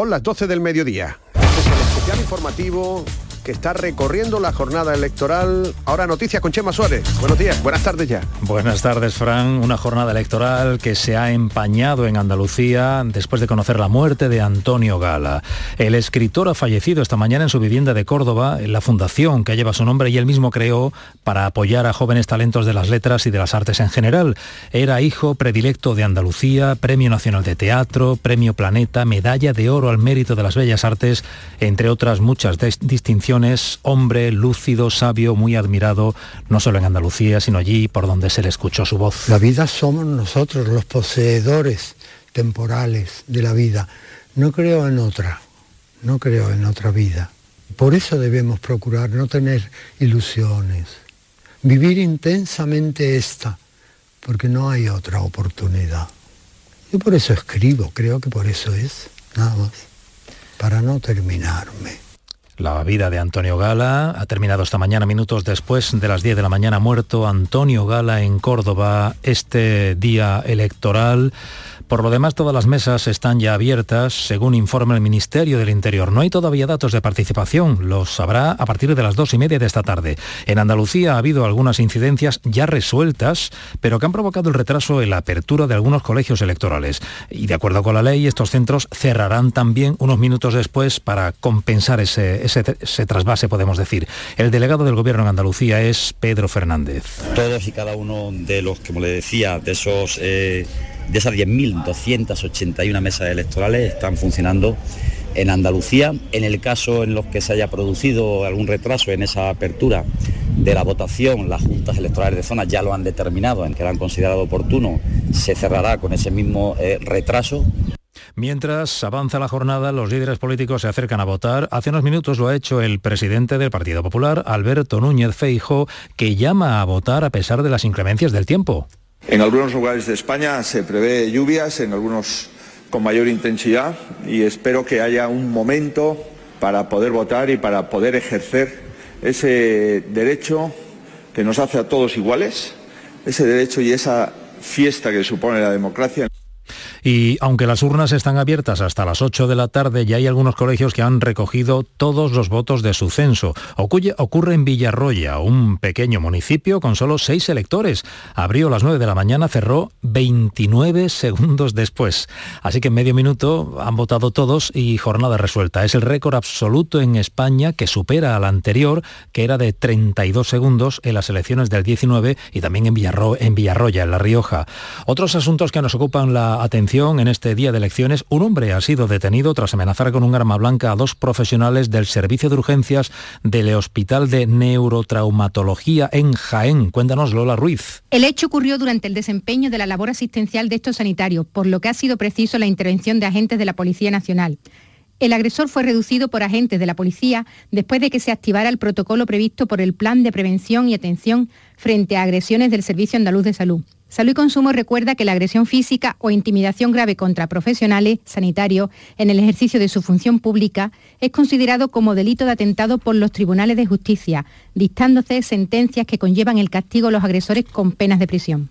Son las 12 del mediodía. Este es el especial informativo está recorriendo la jornada electoral. Ahora noticias con Chema Suárez. Buenos días, buenas tardes ya. Buenas tardes, Fran. Una jornada electoral que se ha empañado en Andalucía después de conocer la muerte de Antonio Gala. El escritor ha fallecido esta mañana en su vivienda de Córdoba, la fundación que lleva su nombre y él mismo creó para apoyar a jóvenes talentos de las letras y de las artes en general. Era hijo predilecto de Andalucía, Premio Nacional de Teatro, Premio Planeta, Medalla de Oro al Mérito de las Bellas Artes, entre otras muchas distinciones hombre lúcido, sabio, muy admirado, no solo en Andalucía, sino allí por donde se le escuchó su voz. La vida somos nosotros, los poseedores temporales de la vida. No creo en otra, no creo en otra vida. Por eso debemos procurar no tener ilusiones, vivir intensamente esta, porque no hay otra oportunidad. Yo por eso escribo, creo que por eso es, nada más, para no terminarme. La vida de Antonio Gala ha terminado esta mañana, minutos después de las 10 de la mañana, muerto Antonio Gala en Córdoba, este día electoral. Por lo demás, todas las mesas están ya abiertas, según informa el Ministerio del Interior. No hay todavía datos de participación, los habrá a partir de las dos y media de esta tarde. En Andalucía ha habido algunas incidencias ya resueltas, pero que han provocado el retraso en la apertura de algunos colegios electorales. Y de acuerdo con la ley, estos centros cerrarán también unos minutos después para compensar ese, ese, trasvase, podemos decir. El delegado del Gobierno en Andalucía es Pedro Fernández. Todos y cada uno de los, como le decía, de esos... Eh, de esas 10.281 mesas electorales están funcionando en Andalucía. En el caso en los que se haya producido algún retraso en esa apertura de la votación, las juntas electorales de zona ya lo han determinado, en que lo han considerado oportuno, se cerrará con ese mismo eh, retraso. Mientras avanza la jornada, los líderes políticos se acercan a votar. Hace unos minutos lo ha hecho el presidente del Partido Popular, Alberto Núñez Feijo, que llama a votar a pesar de las inclemencias del tiempo. En algunos lugares de España se prevé lluvias, en algunos con mayor intensidad y espero que haya un momento para poder votar y para poder ejercer ese derecho que nos hace a todos iguales, ese derecho y esa fiesta que supone la democracia. Y aunque las urnas están abiertas hasta las 8 de la tarde, ya hay algunos colegios que han recogido todos los votos de su censo. Ocurre en Villarroya, un pequeño municipio con solo seis electores. Abrió las 9 de la mañana, cerró 29 segundos después. Así que en medio minuto han votado todos y jornada resuelta. Es el récord absoluto en España que supera al anterior, que era de 32 segundos en las elecciones del 19 y también en, en Villarroya, en La Rioja. Otros asuntos que nos ocupan la atención en este día de elecciones, un hombre ha sido detenido tras amenazar con un arma blanca a dos profesionales del servicio de urgencias del Hospital de Neurotraumatología en Jaén. Cuéntanos, Lola Ruiz. El hecho ocurrió durante el desempeño de la labor asistencial de estos sanitarios, por lo que ha sido preciso la intervención de agentes de la Policía Nacional. El agresor fue reducido por agentes de la policía después de que se activara el protocolo previsto por el Plan de Prevención y Atención frente a agresiones del Servicio Andaluz de Salud. Salud y Consumo recuerda que la agresión física o intimidación grave contra profesionales sanitarios en el ejercicio de su función pública es considerado como delito de atentado por los tribunales de justicia, dictándose sentencias que conllevan el castigo a los agresores con penas de prisión.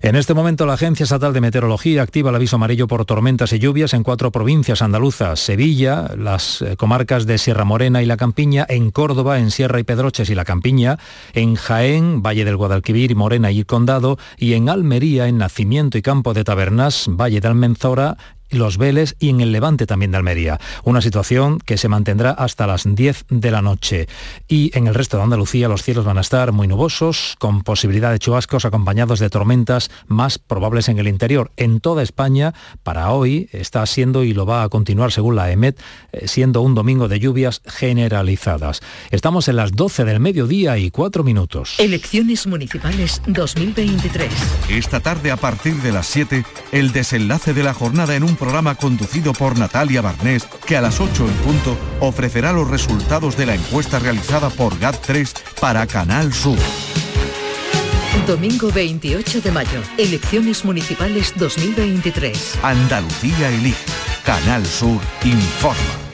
En este momento la Agencia Estatal de Meteorología activa el aviso amarillo por tormentas y lluvias en cuatro provincias andaluzas, Sevilla, las eh, comarcas de Sierra Morena y La Campiña, en Córdoba, en Sierra y Pedroches y La Campiña, en Jaén, Valle del Guadalquivir, Morena y Condado, y en Almería, en Nacimiento y Campo de Tabernas, Valle de Almenzora los Vélez y en el Levante también de Almería. Una situación que se mantendrá hasta las 10 de la noche. Y en el resto de Andalucía los cielos van a estar muy nubosos, con posibilidad de chubascos acompañados de tormentas más probables en el interior. En toda España, para hoy, está siendo y lo va a continuar según la EMET, eh, siendo un domingo de lluvias generalizadas. Estamos en las 12 del mediodía y 4 minutos. Elecciones municipales 2023. Esta tarde a partir de las 7, el desenlace de la jornada en un programa conducido por Natalia Barnés que a las 8 en punto ofrecerá los resultados de la encuesta realizada por GAT3 para Canal Sur. Domingo 28 de mayo, elecciones municipales 2023. Andalucía elige. Canal Sur informa.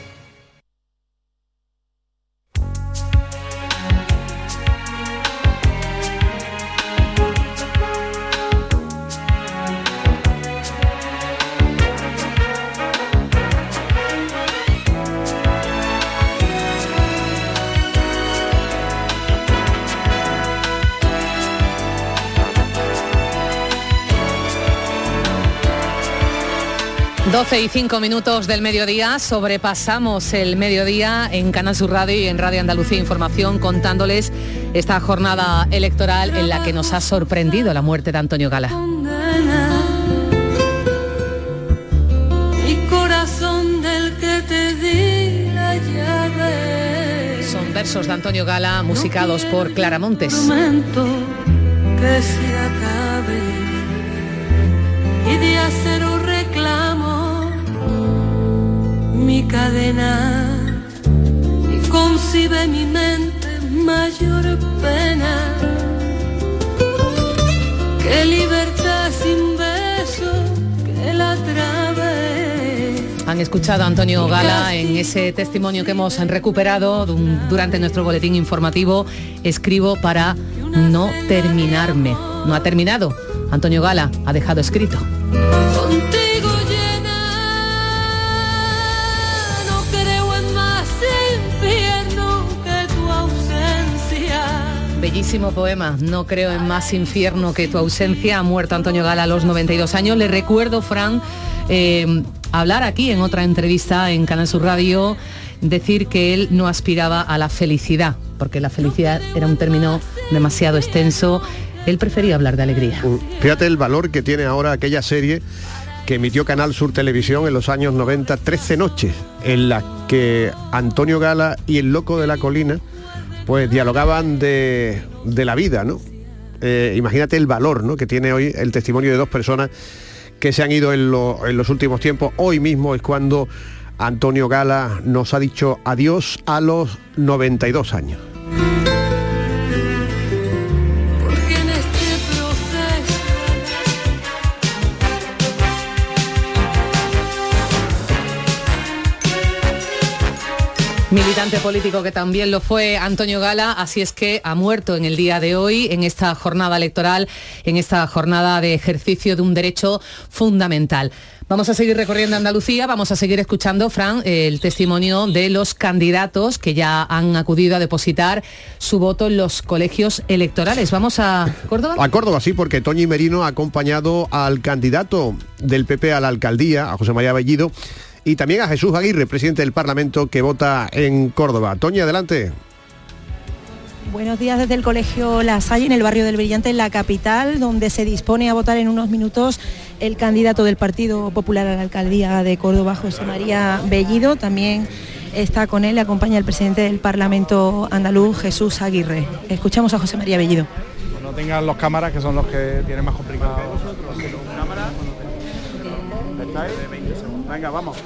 12 y 5 minutos del mediodía, sobrepasamos el mediodía en Canal Sur Radio y en Radio Andalucía Información contándoles esta jornada electoral en la que nos ha sorprendido la muerte de Antonio Gala. Son versos de Antonio Gala musicados por Clara Montes. Que se acabe y de mi cadena y concibe mi mente mayor pena que libertad sin beso que la trave. Han escuchado a Antonio Gala en ese testimonio que hemos recuperado durante nuestro boletín informativo. Escribo para no terminarme. No ha terminado. Antonio Gala ha dejado escrito. Bellísimo poema, no creo en más infierno que tu ausencia. Ha muerto Antonio Gala a los 92 años. Le recuerdo, Fran, eh, hablar aquí en otra entrevista en Canal Sur Radio, decir que él no aspiraba a la felicidad, porque la felicidad era un término demasiado extenso. Él prefería hablar de alegría. Mm, fíjate el valor que tiene ahora aquella serie que emitió Canal Sur Televisión en los años 90, 13 noches, en las que Antonio Gala y el loco de la colina pues dialogaban de, la vida, ¿no? Eh, imagínate el valor ¿no? que tiene hoy el testimonio de dos personas que se han ido en, en los últimos tiempos. Hoy mismo es cuando Antonio Gala nos ha dicho adiós a los 92 años. Militante político que también lo fue Antonio Gala, así es que ha muerto en el día de hoy, en esta jornada electoral, en esta jornada de ejercicio de un derecho fundamental. Vamos a seguir recorriendo Andalucía, vamos a seguir escuchando, Fran, el testimonio de los candidatos que ya han acudido a depositar su voto en los colegios electorales. Vamos a Córdoba. A Córdoba, sí, porque Toñi Merino ha acompañado al candidato del PP a la alcaldía, a José María Bellido, y también a Jesús Aguirre, presidente del Parlamento que vota en Córdoba. Toña, adelante. Buenos días desde el Colegio La Salle, en el barrio del Brillante, en la capital, donde se dispone a votar en unos minutos el candidato del Partido Popular a la alcaldía de Córdoba, José María Bellido. También está con él, le acompaña el presidente del Parlamento andaluz, Jesús Aguirre. Escuchamos a José María Bellido. No tengan los cámaras, que son los que tienen más complicado. Venga, vamos.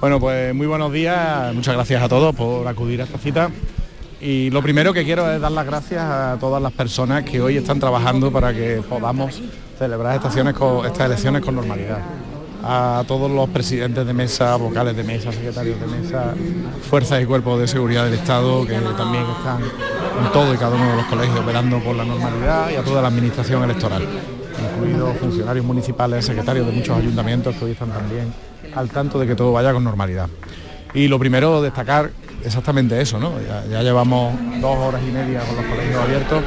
Bueno, pues muy buenos días, muchas gracias a todos por acudir a esta cita. Y lo primero que quiero es dar las gracias a todas las personas que hoy están trabajando para que podamos celebrar estas elecciones con, normalidad. A todos los presidentes de mesa, vocales de mesa, secretarios de mesa, fuerzas y cuerpos de seguridad del Estado que también están en todo y cada uno de los colegios operando por la normalidad y a toda la administración electoral incluidos funcionarios municipales, secretarios de muchos ayuntamientos que hoy están también al tanto de que todo vaya con normalidad. Y lo primero, destacar exactamente eso, ¿no? Ya, llevamos dos horas y media con los colegios abiertos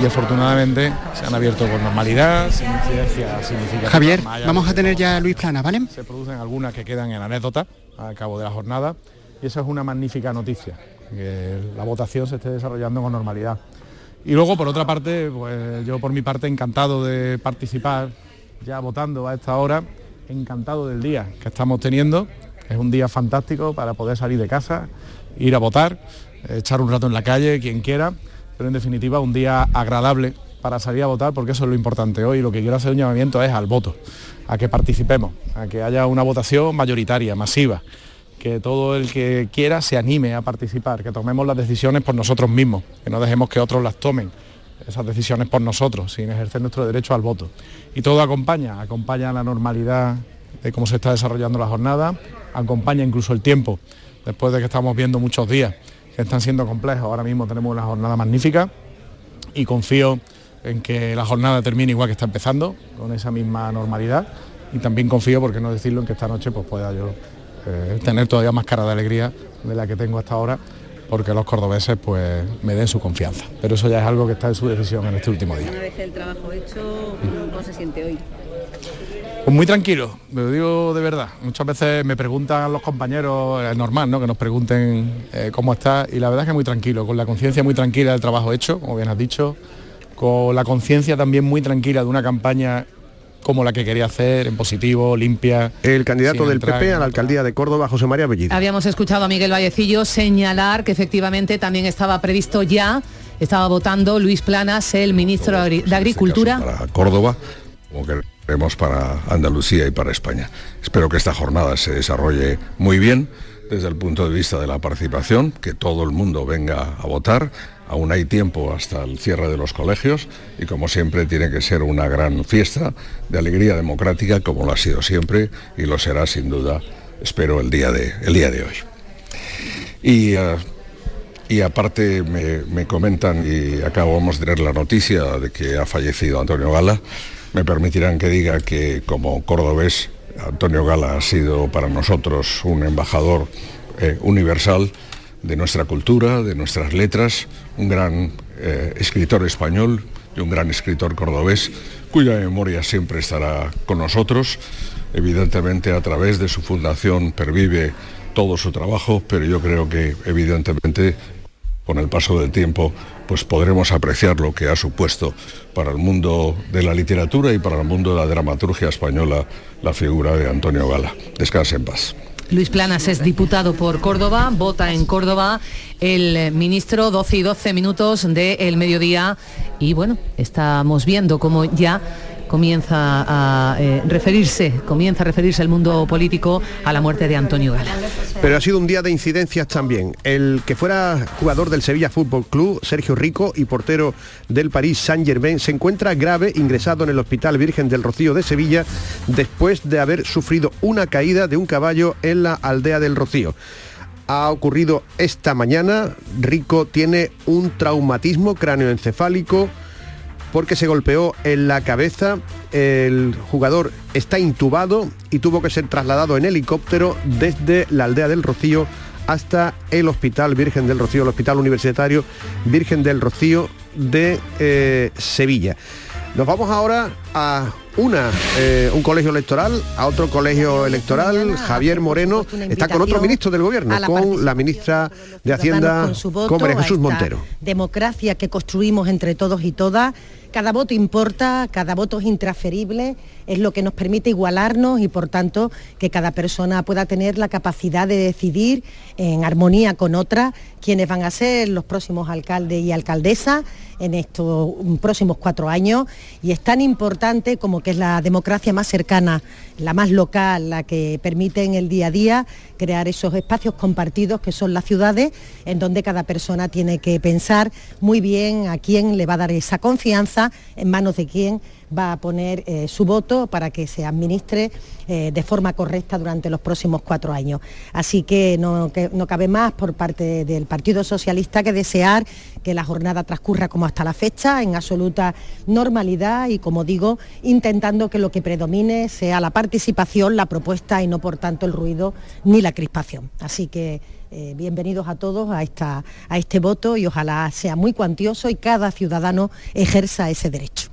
y afortunadamente se han abierto con normalidad, sin incidencia significativa. Javier, vamos a tener ya Luis Plana, ¿vale? Se producen algunas que quedan en anécdota al cabo de la jornada y eso es una magnífica noticia, que la votación se esté desarrollando con normalidad. Y luego, por otra parte, pues yo por mi parte encantado de participar ya votando a esta hora, encantado del día que estamos teniendo. Es un día fantástico para poder salir de casa, ir a votar, echar un rato en la calle, quien quiera, pero en definitiva un día agradable para salir a votar porque eso es lo importante hoy. Lo que quiero hacer un llamamiento es al voto, a que participemos, a que haya una votación mayoritaria, masiva que todo el que quiera se anime a participar, que tomemos las decisiones por nosotros mismos, que no dejemos que otros las tomen, esas decisiones por nosotros, sin ejercer nuestro derecho al voto. Y todo acompaña, acompaña la normalidad de cómo se está desarrollando la jornada, acompaña incluso el tiempo, después de que estamos viendo muchos días que están siendo complejos, ahora mismo tenemos una jornada magnífica y confío en que la jornada termine igual que está empezando, con esa misma normalidad, y también confío, por qué no decirlo, en que esta noche pues, pueda yo eh, tener todavía más cara de alegría de la que tengo hasta ahora porque los cordobeses pues me den su confianza. Pero eso ya es algo que está en su decisión en este último día. Una vez el trabajo hecho, ¿cómo se siente hoy? Pues muy tranquilo, me lo digo de verdad. Muchas veces me preguntan los compañeros, es normal, ¿no? Que nos pregunten eh, cómo está y la verdad es que muy tranquilo, con la conciencia muy tranquila del trabajo hecho, como bien has dicho, con la conciencia también muy tranquila de una campaña como la que quería hacer, en positivo, limpia. El candidato del entrar PP a la alcaldía de Córdoba, José María Bellido. Habíamos escuchado a Miguel Vallecillo señalar que efectivamente también estaba previsto ya, estaba votando Luis Planas, el ministro de Agricultura. para Córdoba, como queremos para Andalucía y para España. Espero que esta jornada se desarrolle muy bien desde el punto de vista de la participación, que todo el mundo venga a votar. Aún hay tiempo hasta el cierre de los colegios y como siempre tiene que ser una gran fiesta de alegría democrática como lo ha sido siempre y lo será sin duda, espero, el día de, el día de hoy. Y, eh, y aparte me, me comentan, y acabamos de tener la noticia de que ha fallecido Antonio Gala, me permitirán que diga que como cordobés, Antonio Gala ha sido para nosotros un embajador eh, universal de nuestra cultura, de nuestras letras, un gran eh, escritor español y un gran escritor cordobés, cuya memoria siempre estará con nosotros. Evidentemente a través de su fundación pervive todo su trabajo, pero yo creo que evidentemente con el paso del tiempo pues podremos apreciar lo que ha supuesto para el mundo de la literatura y para el mundo de la dramaturgia española la figura de Antonio Gala. Descanse en paz. Luis Planas es diputado por Córdoba, vota en Córdoba el ministro 12 y 12 minutos del mediodía. Y bueno, estamos viendo cómo ya comienza a eh, referirse, comienza a referirse el mundo político a la muerte de Antonio Gala. Pero ha sido un día de incidencias también. El que fuera jugador del Sevilla Fútbol Club, Sergio Rico, y portero del París Saint-Germain, se encuentra grave ingresado en el Hospital Virgen del Rocío de Sevilla después de haber sufrido una caída de un caballo en la aldea del Rocío. Ha ocurrido esta mañana. Rico tiene un traumatismo cráneoencefálico porque se golpeó en la cabeza. El jugador está intubado y tuvo que ser trasladado en helicóptero desde la aldea del Rocío hasta el Hospital Virgen del Rocío, el Hospital Universitario Virgen del Rocío de eh, Sevilla. Nos vamos ahora a una, eh, un colegio electoral, a otro colegio electoral. Javier Moreno está con otro ministro del gobierno, la con la ministra de Hacienda, con su voto con María a Jesús Montero. Democracia que construimos entre todos y todas. Cada voto importa, cada voto es intransferible, es lo que nos permite igualarnos y por tanto que cada persona pueda tener la capacidad de decidir en armonía con otra quiénes van a ser los próximos alcaldes y alcaldesas en estos próximos cuatro años. Y es tan importante como que es la democracia más cercana, la más local, la que permite en el día a día crear esos espacios compartidos que son las ciudades, en donde cada persona tiene que pensar muy bien a quién le va a dar esa confianza, en manos de quién va a poner eh, su voto para que se administre eh, de forma correcta durante los próximos cuatro años. Así que no, que no cabe más por parte del Partido Socialista que desear que la jornada transcurra como hasta la fecha, en absoluta normalidad y, como digo, intentando que lo que predomine sea la participación, la propuesta y no, por tanto, el ruido ni la crispación. Así que eh, bienvenidos a todos a, esta, a este voto y ojalá sea muy cuantioso y cada ciudadano ejerza ese derecho.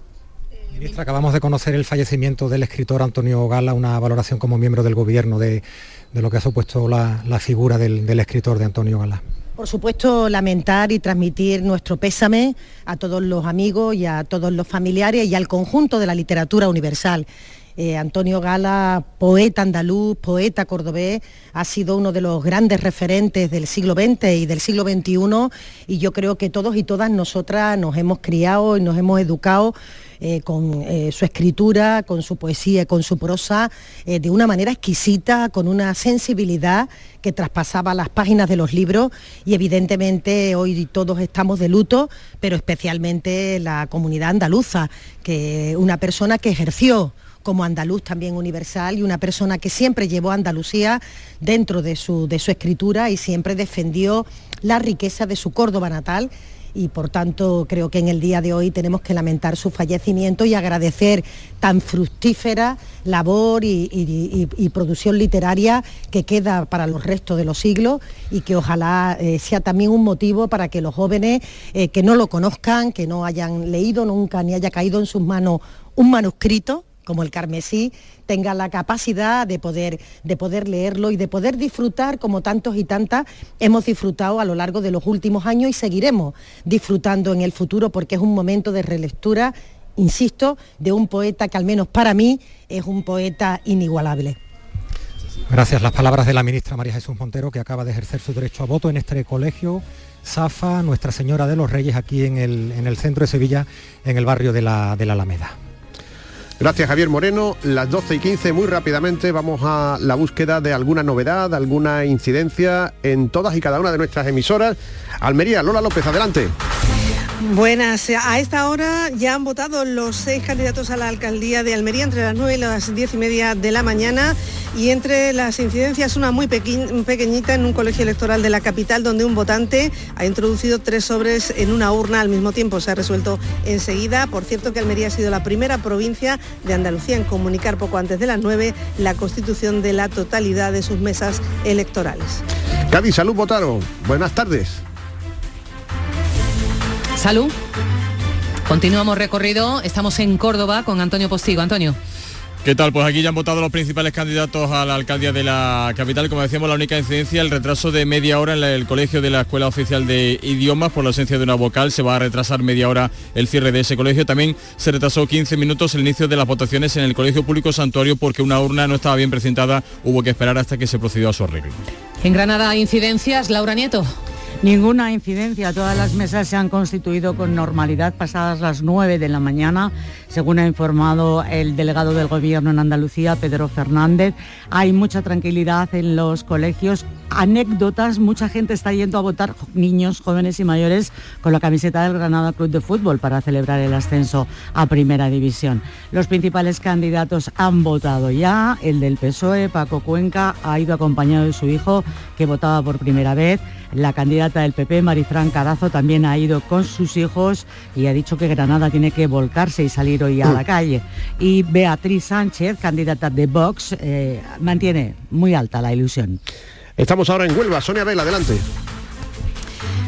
Ministra, acabamos de conocer el fallecimiento del escritor Antonio Gala, una valoración como miembro del gobierno de, de lo que ha supuesto la, la figura del, del escritor de Antonio Gala. Por supuesto, lamentar y transmitir nuestro pésame a todos los amigos y a todos los familiares y al conjunto de la literatura universal. Eh, Antonio Gala, poeta andaluz, poeta cordobés, ha sido uno de los grandes referentes del siglo XX y del siglo XXI y yo creo que todos y todas nosotras nos hemos criado y nos hemos educado eh, con eh, su escritura, con su poesía, con su prosa, de una manera exquisita, con una sensibilidad que traspasaba las páginas de los libros y evidentemente hoy todos estamos de luto, pero especialmente la comunidad andaluza, que una persona que ejerció como andaluz también universal y una persona que siempre llevó a Andalucía dentro de su, de su escritura y siempre defendió la riqueza de su Córdoba natal. Y por tanto creo que en el día de hoy tenemos que lamentar su fallecimiento y agradecer tan fructífera labor y, producción literaria que queda para los restos de los siglos y que ojalá eh, sea también un motivo para que los jóvenes eh, que no lo conozcan, que no hayan leído nunca ni haya caído en sus manos un manuscrito como el carmesí, tenga la capacidad de poder, de poder leerlo y de poder disfrutar como tantos y tantas hemos disfrutado a lo largo de los últimos años y seguiremos disfrutando en el futuro porque es un momento de relectura, insisto, de un poeta que al menos para mí es un poeta inigualable. Gracias. Las palabras de la ministra María Jesús Montero, que acaba de ejercer su derecho a voto en este colegio. Zafa, Nuestra Señora de los Reyes, aquí en el, en el centro de Sevilla, en el barrio de la, de la Alameda. Gracias Javier Moreno. Las 12 y 15, muy rápidamente vamos a la búsqueda de alguna novedad, alguna incidencia en todas y cada una de nuestras emisoras. Almería, Lola López, adelante. Buenas, a esta hora ya han votado los seis candidatos a la alcaldía de Almería entre las 9 y las 10 y media de la mañana y entre las incidencias una muy pequeñita en un colegio electoral de la capital donde un votante ha introducido tres sobres en una urna al mismo tiempo. Se ha resuelto enseguida. Por cierto que Almería ha sido la primera provincia de Andalucía en comunicar poco antes de las 9 la constitución de la totalidad de sus mesas electorales. Cádiz, salud, votaron. Buenas tardes. Salud. Continuamos recorrido. Estamos en Córdoba con Antonio Postigo. Antonio. ¿Qué tal? Pues aquí ya han votado los principales candidatos a la alcaldía de la capital. Como decíamos, la única incidencia, el retraso de media hora en el colegio de la Escuela Oficial de Idiomas por la ausencia de una vocal. Se va a retrasar media hora el cierre de ese colegio. También se retrasó 15 minutos el inicio de las votaciones en el Colegio Público Santuario porque una urna no estaba bien presentada. Hubo que esperar hasta que se procedió a su arreglo. En Granada, incidencias. Laura Nieto. Ninguna incidencia, todas las mesas se han constituido con normalidad pasadas las 9 de la mañana, según ha informado el delegado del Gobierno en Andalucía, Pedro Fernández. Hay mucha tranquilidad en los colegios, anécdotas, mucha gente está yendo a votar, niños, jóvenes y mayores, con la camiseta del Granada Club de Fútbol para celebrar el ascenso a Primera División. Los principales candidatos han votado ya, el del PSOE, Paco Cuenca, ha ido acompañado de su hijo, que votaba por primera vez. La candidata del PP, Marifran Carazo, también ha ido con sus hijos y ha dicho que Granada tiene que volcarse y salir hoy a la Mm. calle. Y Beatriz Sánchez, candidata de Vox, eh, mantiene muy alta la ilusión. Estamos ahora en Huelva. Sonia Vela, adelante.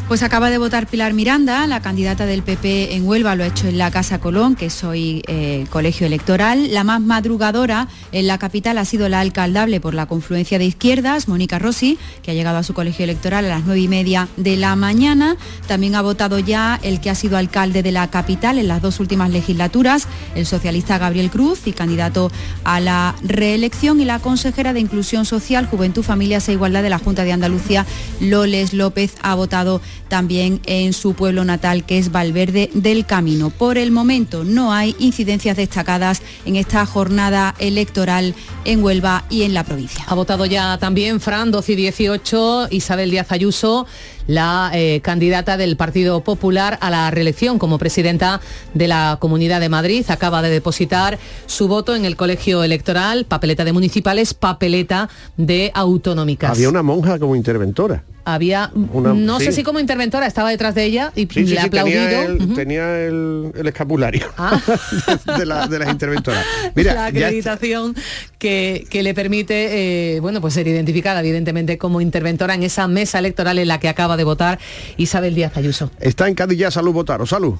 Pues acaba de votar Pilar Miranda, la candidata del PP en Huelva, lo ha hecho en la Casa Colón, que es hoy eh, colegio electoral. La más madrugadora en la capital ha sido la alcaldable por la confluencia de izquierdas, Mónica Rossi, que ha llegado a su colegio electoral a las nueve y media de la mañana. También ha votado ya el que ha sido alcalde de la capital en las dos últimas legislaturas, el socialista Gabriel Cruz y candidato a la reelección, y la consejera de Inclusión Social, Juventud, Familias e Igualdad de la Junta de Andalucía, Loles López, ha votado también en su pueblo natal, que es Valverde del Camino. Por el momento no hay incidencias destacadas en esta jornada electoral en Huelva y en la provincia. Ha votado ya también Fran 12 y 18, Isabel Díaz Ayuso, la eh, candidata del Partido Popular a la reelección como presidenta de la Comunidad de Madrid. Acaba de depositar su voto en el colegio electoral, papeleta de municipales, papeleta de autonómicas. Había una monja como interventora. Había, Una- no sí. sé si como interventora, estaba detrás de ella y Sí, sí, le ha aplaudido. tenía, el, Ujú. tenía el- el escapulario de, la- de las interventoras. la Mira, está- acreditación que, que le permite eh, bueno, pues ser identificada evidentemente como interventora en esa mesa electoral en la que acaba de votar Isabel Díaz Ayuso. está en Cádiz ya Salud Votar. ¿O Salud?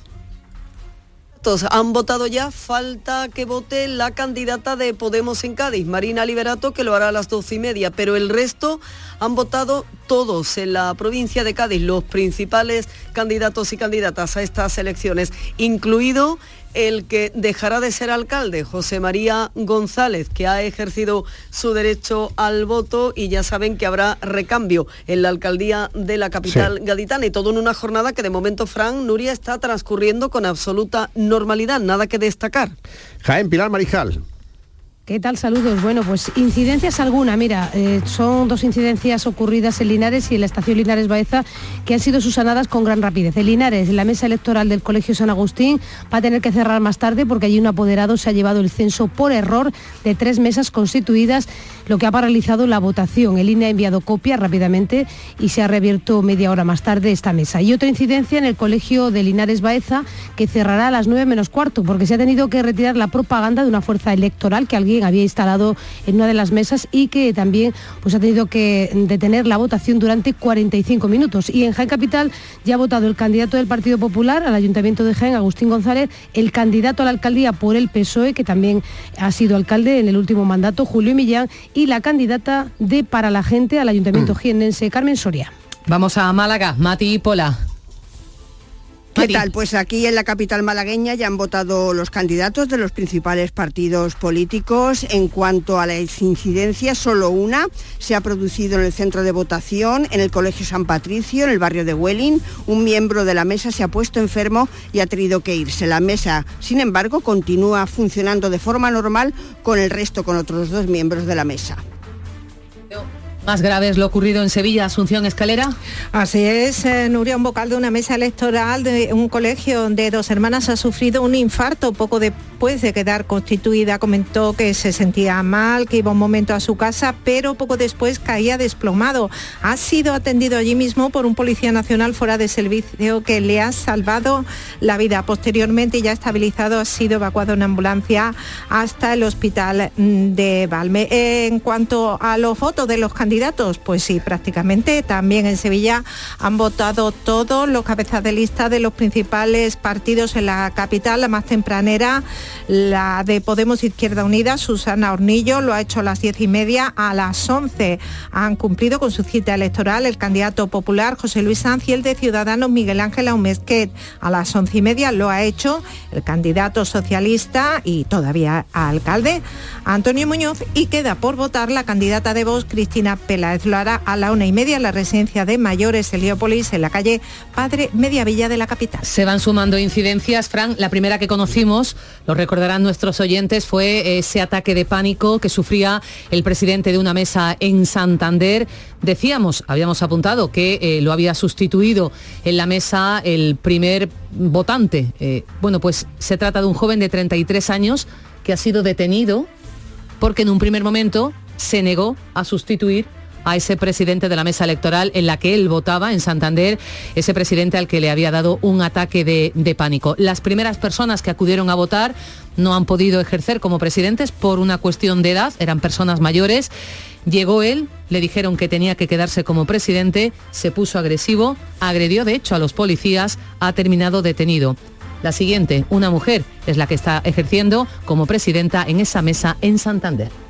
Todos han votado ya, falta que vote la candidata de Podemos en Cádiz, Marina Liberato, que lo hará a las doce y media, pero el resto han votado todos en la provincia de Cádiz, los principales candidatos y candidatas a estas elecciones, incluido el que dejará de ser alcalde, José María González, que ha ejercido su derecho al voto y ya saben que habrá recambio en la alcaldía de la capital gaditana y todo en una jornada que de momento, Fran, Nuria está transcurriendo con absoluta normalidad, nada que destacar. Jaén Pilar Marijal. ¿Qué tal? Saludos. Bueno, pues incidencias alguna. Mira, eh, son dos incidencias ocurridas en Linares y en la estación Linares Baeza que han sido subsanadas con gran rapidez. En Linares, la mesa electoral del Colegio San Agustín va a tener que cerrar más tarde porque allí un apoderado se ha llevado el censo por error de tres mesas constituidas lo que ha paralizado la votación. El INE ha enviado copia rápidamente y se ha reabierto media hora más tarde esta mesa. Y otra incidencia en el colegio de Linares Baeza, que cerrará a las 9 menos cuarto, porque se ha tenido que retirar la propaganda de una fuerza electoral que alguien había instalado en una de las mesas y que también pues, ha tenido que detener la votación durante 45 minutos. Y en Jaén Capital ya ha votado el candidato del Partido Popular al Ayuntamiento de Jaén, Agustín González, el candidato a la alcaldía por el PSOE, que también ha sido alcalde en el último mandato, Julio Millán, y la candidata de Para la Gente al Ayuntamiento jiennense, Carmen Soria. Vamos a Málaga, Mati y Pola. ¿Qué tal? Pues aquí en la capital malagueña ya han votado los candidatos de los principales partidos políticos. En cuanto a las incidencias, solo una se ha producido en el centro de votación, en el Colegio San Patricio, en el barrio de Welling. Un miembro de la mesa se ha puesto enfermo y ha tenido que irse. La mesa, sin embargo, continúa funcionando de forma normal con el resto, con otros dos miembros de la mesa. Más grave es lo ocurrido en Sevilla, Asunción Escalera. Así es, eh, Nuria, un vocal de una mesa electoral de un colegio de dos hermanas ha sufrido un infarto poco después de quedar constituida. Comentó que se sentía mal, que iba un momento a su casa, pero poco después caía desplomado. Ha sido atendido allí mismo por un policía nacional fuera de servicio que le ha salvado la vida. Posteriormente, ya estabilizado, ha sido evacuado en ambulancia hasta el hospital de Valme. En cuanto a los votos de los candidatos, pues sí, prácticamente. También en Sevilla han votado todos los cabezas de lista de los principales partidos en la capital, la más tempranera, la de Podemos Izquierda Unida, Susana Hornillo, lo ha hecho a las diez y media, a las once han cumplido con su cita electoral el candidato popular José Luis Sanz y el de Ciudadanos Miguel Ángel Aumesquet. A las once y media lo ha hecho el candidato socialista y todavía alcalde Antonio Muñoz y queda por votar la candidata de Vox Cristina Peláez. Lo hará a la una y media en la residencia de mayores Heliópolis, en la calle Padre Mediavilla de la capital. Se van sumando incidencias, Fran. La primera que conocimos, lo recordarán nuestros oyentes, fue ese ataque de pánico que sufría el presidente de una mesa en Santander. Decíamos, habíamos apuntado que eh, lo había sustituido en la mesa el primer votante. Eh, bueno, pues se trata de un joven de 33 años que ha sido detenido porque en un primer momento se negó a sustituir a ese presidente de la mesa electoral en la que él votaba en Santander, ese presidente al que le había dado un ataque de, pánico. Las primeras personas que acudieron a votar no han podido ejercer como presidentes por una cuestión de edad, eran personas mayores. Llegó él, le dijeron que tenía que quedarse como presidente, se puso agresivo, agredió de hecho a los policías, ha terminado detenido. La siguiente, una mujer, es la que está ejerciendo como presidenta en esa mesa en Santander.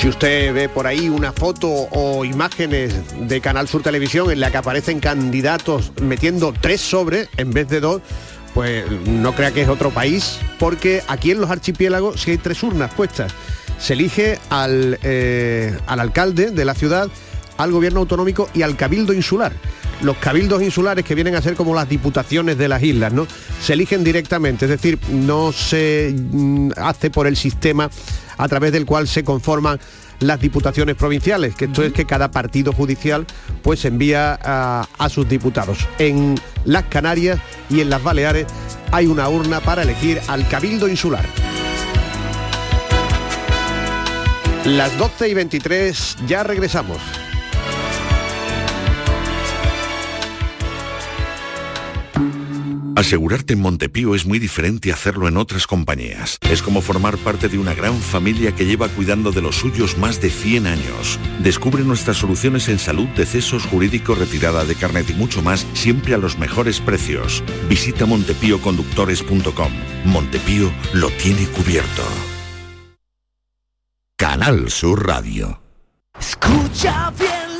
Si usted ve por ahí una foto o imágenes de Canal Sur Televisión en la que aparecen candidatos metiendo tres sobres en vez de dos, pues no crea que es otro país, porque aquí en los archipiélagos sí hay tres urnas puestas. Se elige al, eh, al alcalde de la ciudad, al gobierno autonómico y al cabildo insular los cabildos insulares que vienen a ser como las diputaciones de las islas, ¿no? Se eligen directamente, es decir, no se mm, hace por el sistema a través del cual se conforman las diputaciones provinciales, que esto es que cada partido judicial pues envía a, a, sus diputados. En las Canarias y en las Baleares hay una urna para elegir al Cabildo Insular. Las 12 y 23 ya regresamos. Asegurarte en Montepío es muy diferente a hacerlo en otras compañías. Es como formar parte de una gran familia que lleva cuidando de los suyos más de 100 años. Descubre nuestras soluciones en salud, decesos, jurídico, retirada de carnet y mucho más, siempre a los mejores precios. Visita montepíoconductores.com. Montepío lo tiene cubierto. Canal Sur Radio. Escucha bien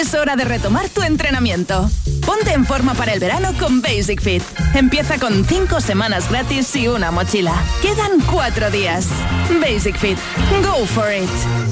Es hora de retomar tu entrenamiento. Ponte en forma para el verano con Basic Fit. Empieza con 5 semanas gratis y una mochila. Quedan 4 días. Basic Fit. Go for it.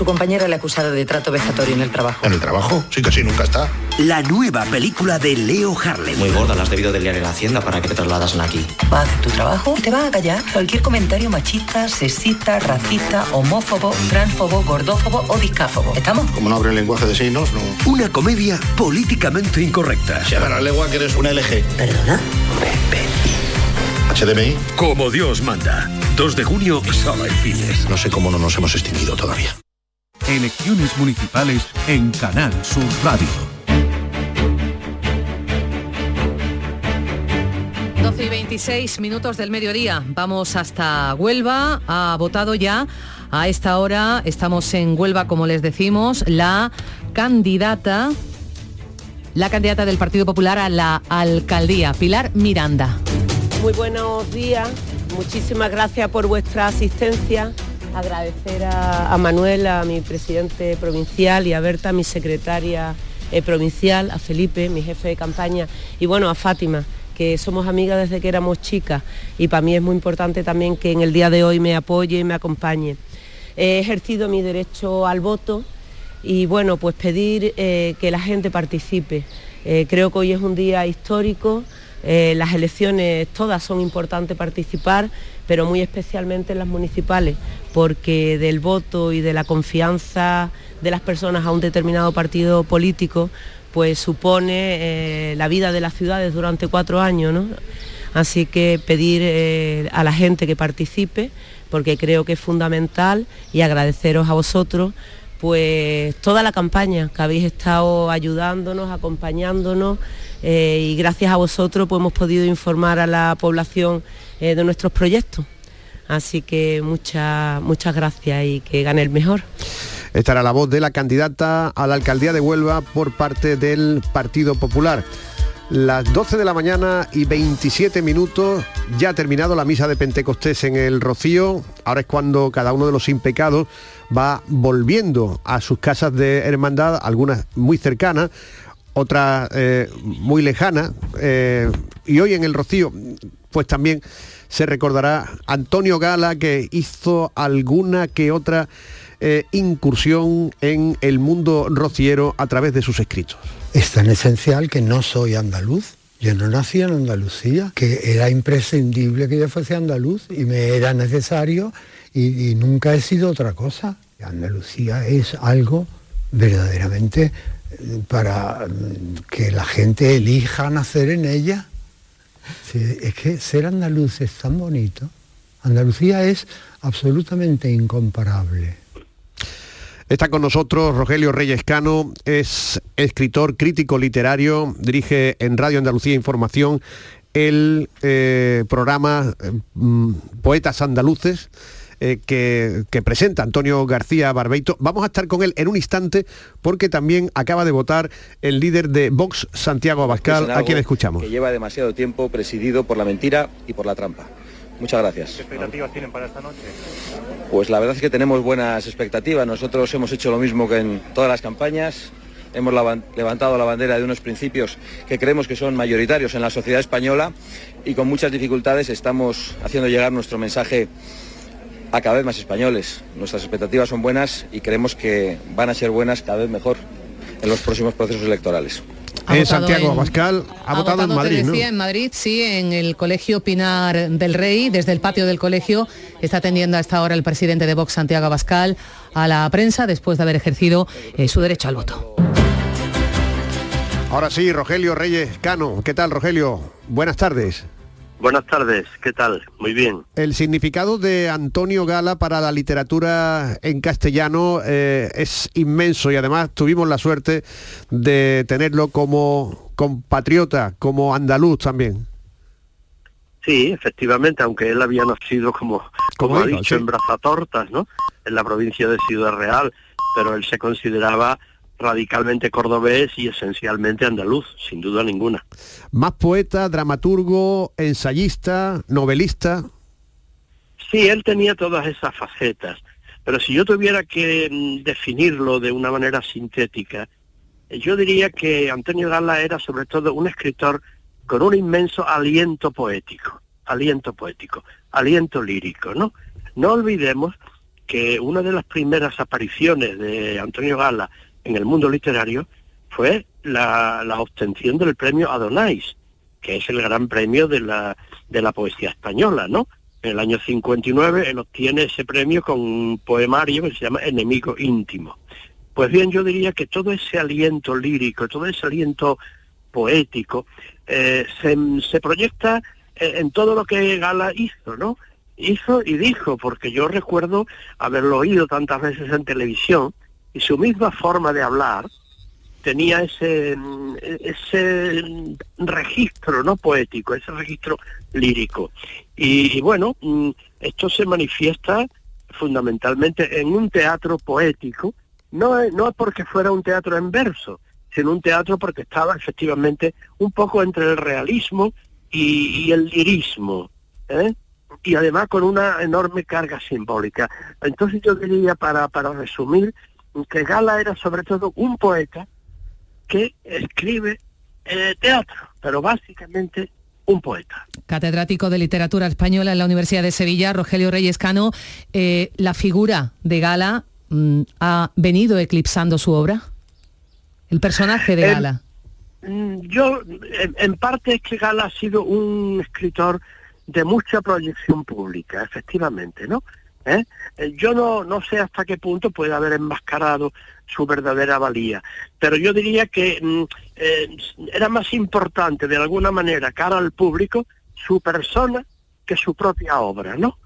Su compañera le ha acusado de trato vejatorio en el trabajo. ¿En el trabajo? Sí, casi nunca está. La nueva película de Leo Harlem. Muy gorda, la has debido del diario La Hacienda para que te trasladas aquí. Va a hacer tu trabajo y te va a callar cualquier comentario machista, sexista, racista, homófobo, transfobo, gordófobo o discáfobo. ¿Estamos? Como no abre el lenguaje de signos, no. Una comedia políticamente incorrecta. Se la legua que eres una LG. ¿Perdona? HDMI. Como Dios manda. 2 de junio, sala en cines. No sé cómo no nos hemos extinguido todavía. Elecciones municipales en Canal Sur Radio. 12 y 26 minutos del mediodía. Vamos hasta Huelva. Ha votado ya. A esta hora estamos en Huelva, como les decimos, la candidata, la candidata del Partido Popular a la alcaldía, Pilar Miranda. Muy buenos días. Muchísimas gracias por vuestra asistencia agradecer a, a, Manuel, a mi presidente provincial y a Berta, mi secretaria eh, provincial, a Felipe, mi jefe de campaña y bueno, a Fátima que somos amigas desde que éramos chicas y para mí es muy importante también que en el día de hoy me apoye y me acompañe. He ejercido mi derecho al voto y bueno, pues pedir eh, que la gente participe. Eh, creo que hoy es un día histórico, eh, las elecciones todas son importantes participar, pero muy especialmente en las municipales, porque del voto y de la confianza de las personas a un determinado partido político, pues supone eh, la vida de las ciudades durante cuatro años. ¿no? Así que pedir eh, a la gente que participe, porque creo que es fundamental, y agradeceros a vosotros pues toda la campaña que habéis estado ayudándonos, acompañándonos eh, y gracias a vosotros pues hemos podido informar a la población eh, de nuestros proyectos. Así que muchas muchas gracias y que gane el mejor. Esta era la voz de la candidata a la alcaldía de Huelva por parte del Partido Popular. Las 12 de la mañana y 27 minutos, ya ha terminado la misa de Pentecostés en el Rocío. Ahora es cuando cada uno de los impecados va volviendo a sus casas de hermandad, algunas muy cercanas, otras eh, muy lejanas. Eh, y hoy en el Rocío, pues también se recordará Antonio Gala, que hizo alguna que otra eh, incursión en el mundo rociero a través de sus escritos. Es tan esencial que no soy andaluz. Yo no nací en Andalucía, que era imprescindible que yo fuese andaluz y me era necesario y, nunca he sido otra cosa. Andalucía es algo verdaderamente eh, para mm, que la gente elija nacer en ella. Es que ser andaluz es tan bonito. Andalucía es absolutamente incomparable. Está con nosotros Rogelio Reyes Cano, es escritor, crítico literario, dirige en Radio Andalucía Información el eh, programa eh, Poetas Andaluces. Eh, que, que, presenta Antonio García Barbeito. Vamos a estar con él en un instante porque también acaba de votar el líder de Vox, Santiago Abascal, a quien escuchamos. Que lleva demasiado tiempo presidido por la mentira y por la trampa. Muchas gracias. ¿Qué expectativas tienen para esta noche? Pues la verdad es que tenemos buenas expectativas. Nosotros hemos hecho lo mismo que en todas las campañas. Hemos levantado la bandera de unos principios que creemos que son mayoritarios en la sociedad española y con muchas dificultades estamos haciendo llegar nuestro mensaje a cada vez más españoles. Nuestras expectativas son buenas y creemos que van a ser buenas cada vez mejor en los próximos procesos electorales. En Santiago Abascal ha, ha votado, votado, en Madrid, ¿no? en Madrid, sí, en el Colegio Pinar del Rey, desde el patio del colegio, está atendiendo a esta hora el presidente de Vox, Santiago Abascal, a la prensa después de haber ejercido eh, su derecho al voto. Ahora sí, Rogelio Reyes Cano. ¿Qué tal, Rogelio? Buenas tardes. Buenas tardes, ¿qué tal? Muy bien. El significado de Antonio Gala para la literatura en castellano eh, es inmenso y además tuvimos la suerte de tenerlo como compatriota, como andaluz también. Sí, efectivamente, aunque él había nacido como, como, ha dicho, en Brazatortas, ¿no? En la provincia de Ciudad Real, pero él se consideraba radicalmente cordobés y esencialmente andaluz, sin duda ninguna. Más poeta, dramaturgo, ensayista, novelista. Sí, él tenía todas esas facetas, pero si yo tuviera que mm, definirlo de una manera sintética, yo diría que Antonio Gala era sobre todo un escritor con un inmenso aliento poético, aliento poético, aliento lírico, ¿no? No olvidemos que una de las primeras apariciones de Antonio Gala en el mundo literario fue la, obtención del premio Adonais, que es el gran premio de la, de la poesía española, ¿no? En el año 59 él obtiene ese premio con un poemario que se llama Enemigo íntimo. Pues bien, yo diría que todo ese aliento lírico, todo ese aliento poético, eh, se, se, proyecta eh, en todo lo que Gala hizo, ¿no? Hizo y dijo, porque yo recuerdo haberlo oído tantas veces en televisión, y su misma forma de hablar tenía ese, ese registro no poético, ese registro lírico. Y, bueno, mm, esto se manifiesta fundamentalmente en un teatro poético, no, no porque fuera un teatro en verso, sino un teatro porque estaba efectivamente un poco entre el realismo y, el lirismo, ¿eh? y además con una enorme carga simbólica. Entonces yo diría, para, para resumir, que Gala era sobre todo un poeta que escribe eh, teatro, pero básicamente un poeta. Catedrático de Literatura Española en la Universidad de Sevilla, Rogelio Reyes Cano, eh, ¿la figura de Gala mm, ha venido eclipsando su obra? ¿El personaje de Gala? Mm, yo, en parte es que Gala ha sido un escritor de mucha proyección pública, efectivamente, ¿no? ¿Eh? Eh, yo no, no sé hasta qué punto puede haber enmascarado su verdadera valía, pero yo diría que mm, eh, era más importante de alguna manera cara al público su persona que su propia obra, ¿no?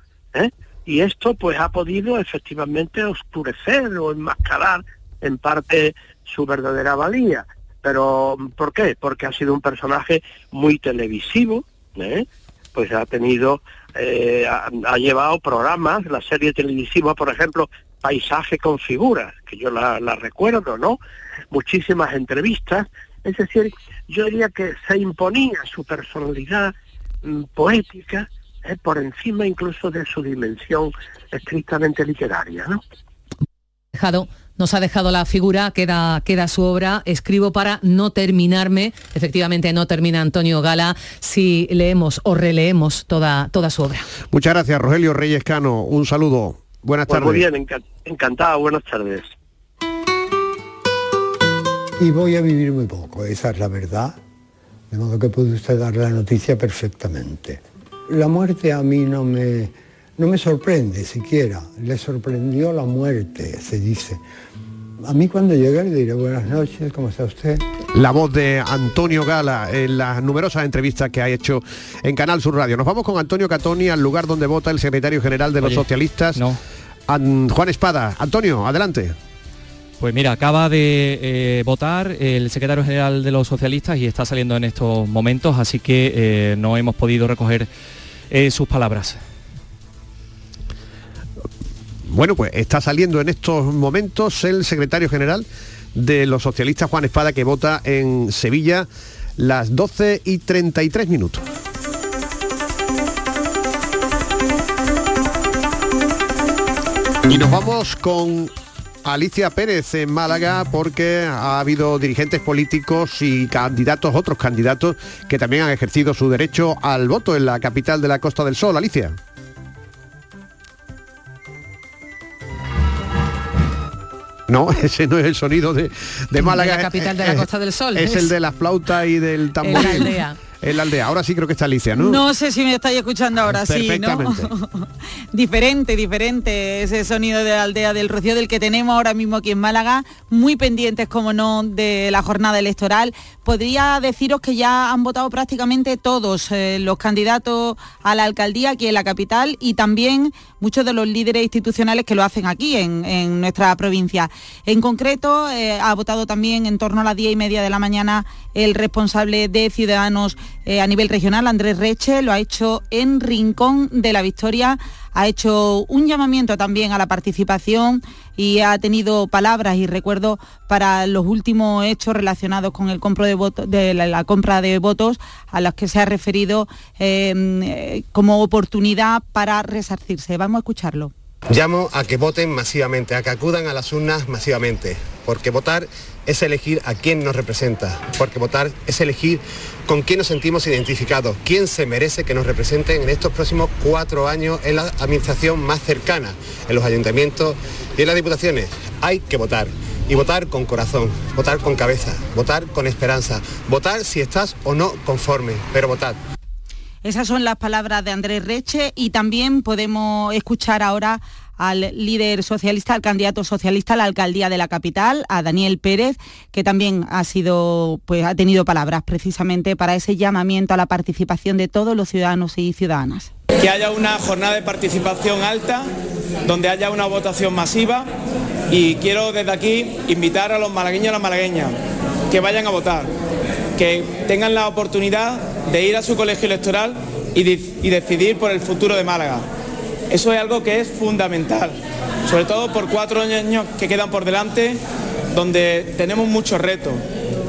Y esto pues ha podido efectivamente oscurecer o enmascarar en parte su verdadera valía. Pero ¿por qué? Porque ha sido un personaje muy televisivo, pues ha tenido eh, ha, llevado programas, la serie televisiva, por ejemplo, Paisaje con figuras, que yo la, recuerdo, ¿no? Muchísimas entrevistas. Es decir, yo diría que se imponía su personalidad mm, poética eh, por encima incluso de su dimensión estrictamente literaria, ¿no? Nos ha dejado la figura, queda, queda su obra. Escribo para no terminarme. Efectivamente, no termina Antonio Gala si leemos o releemos toda, toda su obra. Muchas gracias, Rogelio Reyes Cano. Un saludo. Buenas pues tardes. Muy bien, encantado. Buenas tardes. Y voy a vivir muy poco, esa es la verdad. De modo que puede usted dar la noticia perfectamente. La muerte a mí no me, no me sorprende siquiera. Le sorprendió la muerte, se dice. A mí cuando llegue le diré buenas noches, ¿cómo está usted? La voz de Antonio Gala en las numerosas entrevistas que ha hecho en Canal Sur Radio. Nos vamos con Antonio Catoni al lugar donde vota el secretario general de los socialistas, Juan Espada. Antonio, adelante. Pues mira, acaba de eh, votar el secretario general de los socialistas y está saliendo en estos momentos, así que eh, no hemos podido recoger eh, sus palabras. Bueno, pues está saliendo en estos momentos el secretario general de los socialistas, Juan Espada, que vota en Sevilla las 12 y 33 minutos. Y nos vamos con Alicia Pérez en Málaga porque ha habido dirigentes políticos y candidatos, otros candidatos, que también han ejercido su derecho al voto en la capital de la Costa del Sol. Alicia. No, ese no es el sonido de, Málaga. la capital de la eh, Costa del Sol. Es, el de la flauta y del tamboril. en la aldea. Ahora sí creo que está Alicia, ¿no? No sé si me estáis escuchando ahora, sí, ¿no? Diferente, diferente ese sonido de la aldea del Rocío del que tenemos ahora mismo aquí en Málaga, muy pendientes, como no, de la jornada electoral. Podría deciros que ya han votado prácticamente todos eh, los candidatos a la alcaldía aquí en la capital y también muchos de los líderes institucionales que lo hacen aquí en, nuestra provincia. En concreto, eh, ha votado también en torno a las diez y media de la mañana el responsable de Ciudadanos eh, a nivel regional, Andrés Reche, lo ha hecho en Rincón de la Victoria, ha hecho un llamamiento también a la participación y ha tenido palabras y recuerdos para los últimos hechos relacionados con el de, la, compra de votos a los que se ha referido eh, como oportunidad para resarcirse. Vamos a escucharlo. Llamo a que voten masivamente, a que acudan a las urnas masivamente, porque votar es elegir a quién nos representa, porque votar es elegir con quién nos sentimos identificados, quién se merece que nos representen en estos próximos cuatro años en la administración más cercana, en los ayuntamientos y en las diputaciones. Hay que votar. Y votar con corazón, votar con cabeza, votar con esperanza, votar si estás o no conforme, pero votar. Esas son las palabras de Andrés Reche y también podemos escuchar ahora al líder socialista, al candidato socialista a la alcaldía de la capital, a Daniel Pérez, que también ha sido, pues ha tenido palabras precisamente para ese llamamiento a la participación de todos los ciudadanos y ciudadanas. Que haya una jornada de participación alta, donde haya una votación masiva y quiero desde aquí invitar a los malagueños y a las malagueñas que vayan a votar, que tengan la oportunidad de ir a su colegio electoral y, decidir por el futuro de Málaga. Eso es algo que es fundamental, sobre todo por cuatro años que quedan por delante, donde tenemos muchos retos.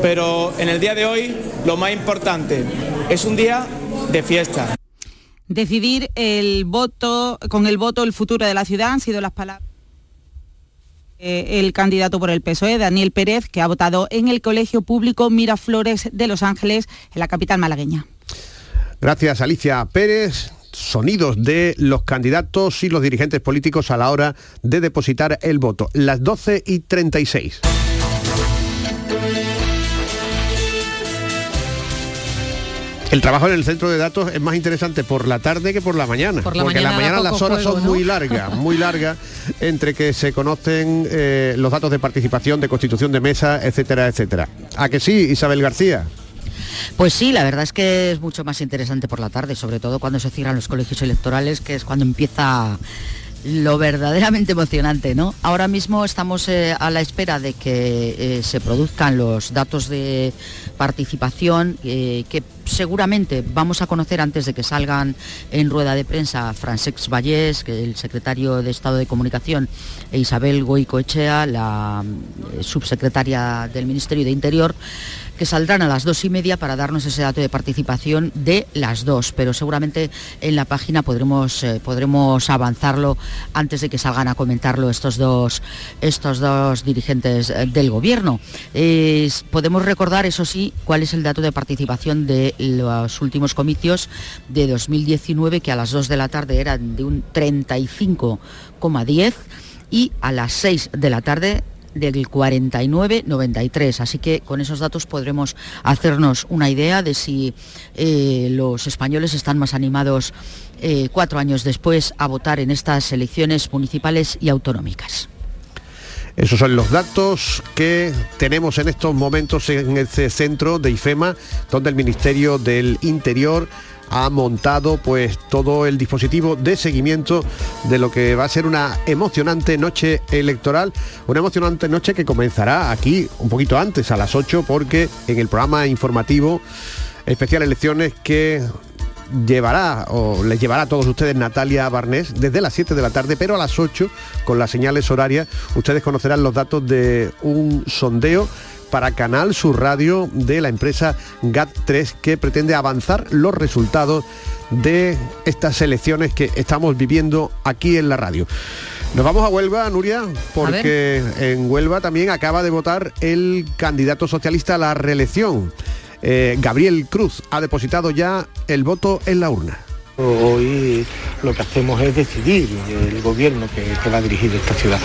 Pero en el día de hoy lo más importante es un día de fiesta. Decidir el voto, con el voto el futuro de la ciudad han sido las palabras el candidato por el PSOE, Daniel Pérez, que ha votado en el Colegio Público Miraflores de Los Ángeles, en la capital malagueña. Gracias, Alicia Pérez sonidos de los candidatos y los dirigentes políticos a la hora de depositar el voto. Las 12 y 36. El trabajo en el centro de datos es más interesante por la tarde que por la mañana. Por la porque mañana la mañana las horas juego, son ¿no? muy largas, muy largas, entre que se conocen eh, los datos de participación, de constitución de mesa, etcétera, etcétera. ¿A que sí, Isabel García? Pues sí, la verdad es que es mucho más interesante por la tarde, sobre todo cuando se cierran los colegios electorales, que es cuando empieza lo verdaderamente emocionante, ¿no? Ahora mismo estamos eh, a la espera de que eh, se produzcan los datos de participación eh, que seguramente vamos a conocer antes de que salgan en rueda de prensa Francesc Vallés, que el secretario de Estado de Comunicación, e Isabel Goicoechea, la eh, subsecretaria del Ministerio de Interior, que saldrán a las dos y media para darnos ese dato de participación de las dos, pero seguramente en la página podremos, eh, podremos avanzarlo antes de que salgan a comentarlo estos dos, estos dos dirigentes eh, del gobierno. Podemos recordar, eso sí, cuál es el dato de participación de los últimos comicios de 2019, que a las 2 de la tarde eran de un 35,10 y a las 6 de la tarde del 49-93. Así que con esos datos podremos hacernos una idea de si eh, los españoles están más animados eh, cuatro años después a votar en estas elecciones municipales y autonómicas. Esos son los datos que tenemos en estos momentos en este centro de IFEMA, donde el Ministerio del Interior ha montado pues todo el dispositivo de seguimiento de lo que va a ser una emocionante noche electoral, una emocionante noche que comenzará aquí un poquito antes, a las 8, porque en el programa informativo especial elecciones que llevará o les llevará a todos ustedes Natalia Barnés desde las 7 de la tarde, pero a las 8 con las señales horarias ustedes conocerán los datos de un sondeo para Canal Sur Radio de la empresa GAT3 que pretende avanzar los resultados de estas elecciones que estamos viviendo aquí en la radio. Nos vamos a Huelva, Nuria, porque en Huelva también acaba de votar el candidato socialista a la reelección. Eh, Gabriel Cruz ha depositado ya el voto en la urna. Hoy lo que hacemos es decidir el gobierno que, va a dirigir esta ciudad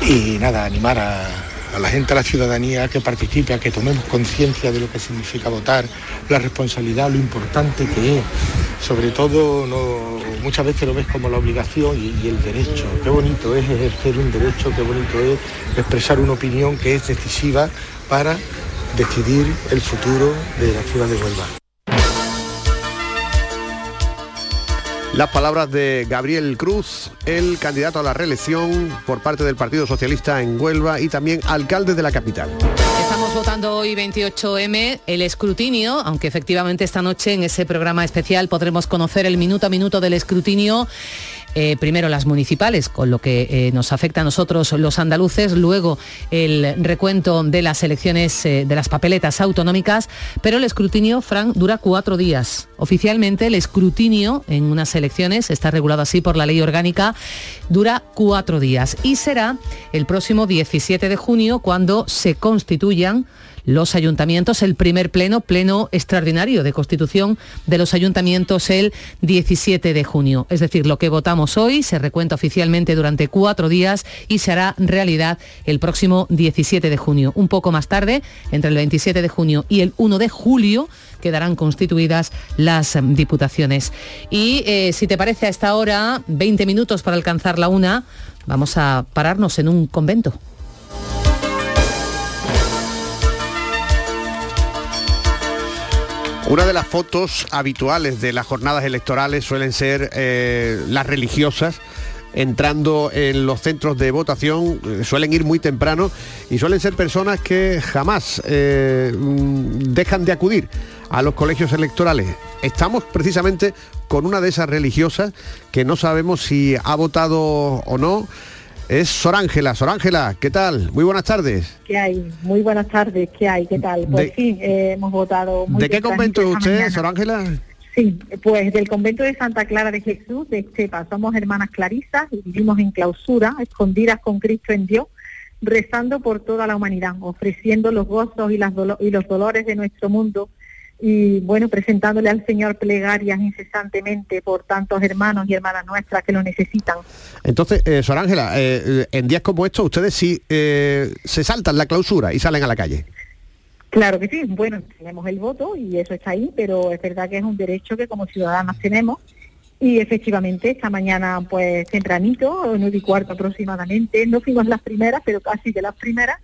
y nada, animar a, la gente, a la ciudadanía, a que participe, a que tomemos conciencia de lo que significa votar, la responsabilidad, lo importante que es. Sobre todo, muchas veces lo ves como la obligación y el derecho. Qué bonito es ejercer un derecho, qué bonito es expresar una opinión que es decisiva para decidir el futuro de la ciudad de Huelva. Las palabras de Gabriel Cruz, el candidato a la reelección por parte del Partido Socialista en Huelva y también alcalde de la capital. Estamos votando hoy 28M el escrutinio, aunque efectivamente esta noche en ese programa especial podremos conocer el minuto a minuto del escrutinio eh, primero las municipales, con lo que eh, nos afecta a nosotros los andaluces, luego el recuento de las elecciones eh, de las papeletas autonómicas, pero el escrutinio, Frank, dura cuatro días. Oficialmente el escrutinio en unas elecciones, está regulado así por la ley orgánica, dura cuatro días y será el próximo 17 de junio cuando se constituyan los ayuntamientos, el primer pleno, pleno extraordinario de constitución de los ayuntamientos el 17 de junio. Es decir, lo que votamos hoy se recuenta oficialmente durante cuatro días y se hará realidad el próximo 17 de junio. Un poco más tarde, entre el 27 de junio y el 1 de julio, quedarán constituidas las diputaciones. Y eh, si te parece a esta hora, 20 minutos para alcanzar la una, vamos a pararnos en un convento. Una de las fotos habituales de las jornadas electorales suelen ser eh, las religiosas entrando en los centros de votación, eh, suelen ir muy temprano y suelen ser personas que jamás eh, mm, dejan de acudir a los colegios electorales. Estamos precisamente con una de esas religiosas que no sabemos si ha votado o no es Sor Ángela. Sor Ángela, ¿qué tal? Muy buenas tardes. ¿Qué hay? Muy buenas tardes. ¿Qué hay? ¿Qué tal? Pues sí, eh, hemos votado. Muy ¿De qué convento es usted, Sor Ángela? Sí, pues del convento de Santa Clara de Jesús de Estepa. Somos hermanas clarisas y vivimos en clausura, escondidas con Cristo en Dios, rezando por toda la humanidad, ofreciendo los gozos y, las y los dolores de nuestro mundo y bueno, presentándole al Señor plegarias incesantemente por tantos hermanos y hermanas nuestras que lo necesitan. Entonces, eh, Sor Ángela, eh, en días como estos, ustedes sí eh, se saltan la clausura y salen a la calle. Claro que sí, bueno, tenemos el voto y eso está ahí, pero es verdad que es un derecho que como ciudadanas tenemos y efectivamente esta mañana pues tempranito, nueve y cuarto aproximadamente, no fuimos las primeras, pero casi de las primeras,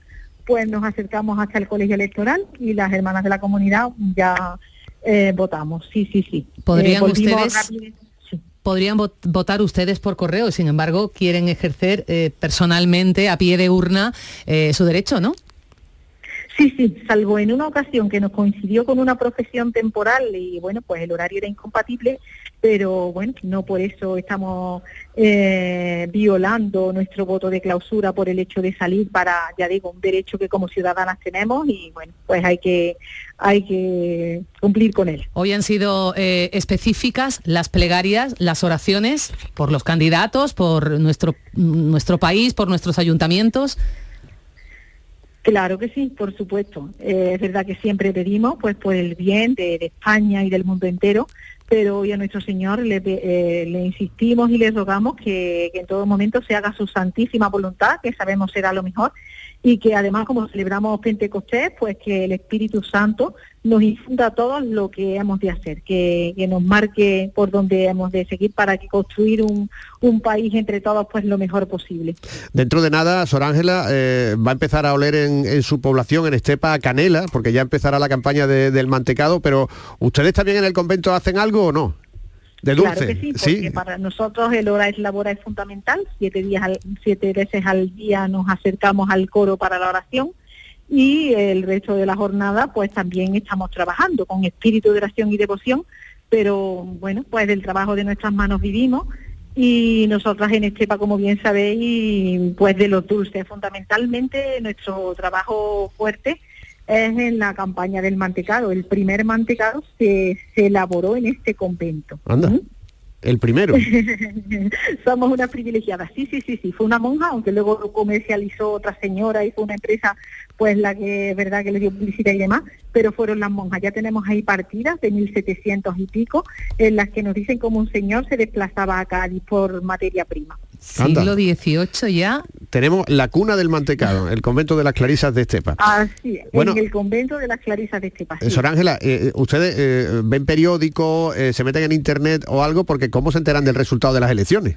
pues nos acercamos hasta el colegio electoral y las hermanas de la comunidad ya eh, votamos. Sí, sí, sí. ¿Podrían eh, ustedes... Podrían votar ustedes por correo, sin embargo, quieren ejercer eh, personalmente, a pie de urna, su derecho, ¿no? Sí, sí, salvo en una ocasión que nos coincidió con una profesión temporal y bueno, pues el horario era incompatible, pero bueno, no por eso estamos eh, violando nuestro voto de clausura por el hecho de salir para, ya digo, un derecho que como ciudadanas tenemos y bueno, pues hay que, hay que cumplir con él. Hoy han sido eh, específicas las plegarias, las oraciones por los candidatos, por nuestro, nuestro país, por nuestros ayuntamientos. Claro que sí, por supuesto. Eh, es verdad que siempre pedimos pues por el bien de España y del mundo entero, pero hoy a nuestro Señor le, eh, le insistimos y le rogamos que, que, en todo momento se haga su santísima voluntad, que sabemos será lo mejor, y que además como celebramos Pentecostés, pues que el Espíritu Santo nos infunda a todos lo que hemos de hacer, que, que nos marque por donde hemos de seguir para que construir un, un, país entre todos pues lo mejor posible. Dentro de nada, Sor Ángela eh, va a empezar a oler en, en, su población, en Estepa, canela, porque ya empezará la campaña de, del mantecado, pero ¿ustedes también en el convento hacen algo o no? De dulce. Claro que sí, porque para nosotros el hora es la hora es fundamental. Siete días, al, siete veces al día nos acercamos al coro para la oración y el resto de la jornada pues también estamos trabajando con espíritu de oración y devoción, pero bueno, pues del trabajo de nuestras manos vivimos y nosotras en Estepa, como bien sabéis, pues de los dulces, fundamentalmente nuestro trabajo fuerte es en la campaña del mantecado. El primer mantecado se, se elaboró en este convento. Anda. ¿Mm? El primero. Somos una privilegiada. Sí, sí, sí, sí. Fue una monja, aunque luego lo comercializó otra señora y fue una empresa, pues la que es verdad que le dio publicidad y demás, pero fueron las monjas. Ya tenemos ahí partidas de 1700 y pico, en las que nos dicen cómo un señor se desplazaba a Cádiz por materia prima. Anda. Siglo XVIII ya. Tenemos la cuna del mantecado, el convento de las Clarisas de Estepa. Así es, Bueno. en el convento de las Clarisas de Estepa. Eh, sí. Sor Ángela, eh, ¿ustedes eh, ven periódicos, eh, se meten en internet o algo? Porque ¿cómo se enteran del resultado de las elecciones?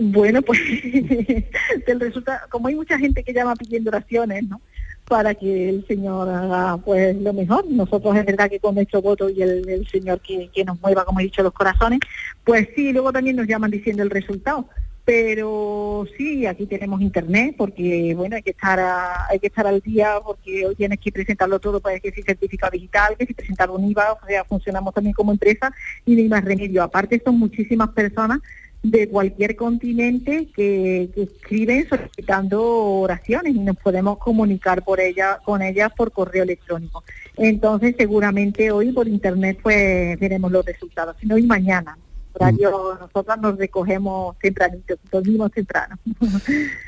Bueno, pues del resultado, como hay mucha gente que llama pidiendo oraciones, ¿no? Para que el Señor haga pues lo mejor. Nosotros es verdad que con nuestro voto y el, el Señor que, que nos mueva, como he dicho, los corazones, pues sí, luego también nos llaman diciendo el resultado. Pero sí, aquí tenemos internet porque bueno hay que estar a- hay que estar al día porque hoy tienes que presentarlo todo, pues que si certificado digital, que si presentar un IVA, o sea funcionamos también como empresa y no hay más remedio. Aparte son muchísimas personas de cualquier continente que, que escriben solicitando oraciones y nos podemos comunicar por ella, con ellas por correo electrónico. Entonces seguramente hoy por internet pues veremos los resultados, si no hoy mañana. Horario, nosotras nos recogemos tempranito, dormimos temprano.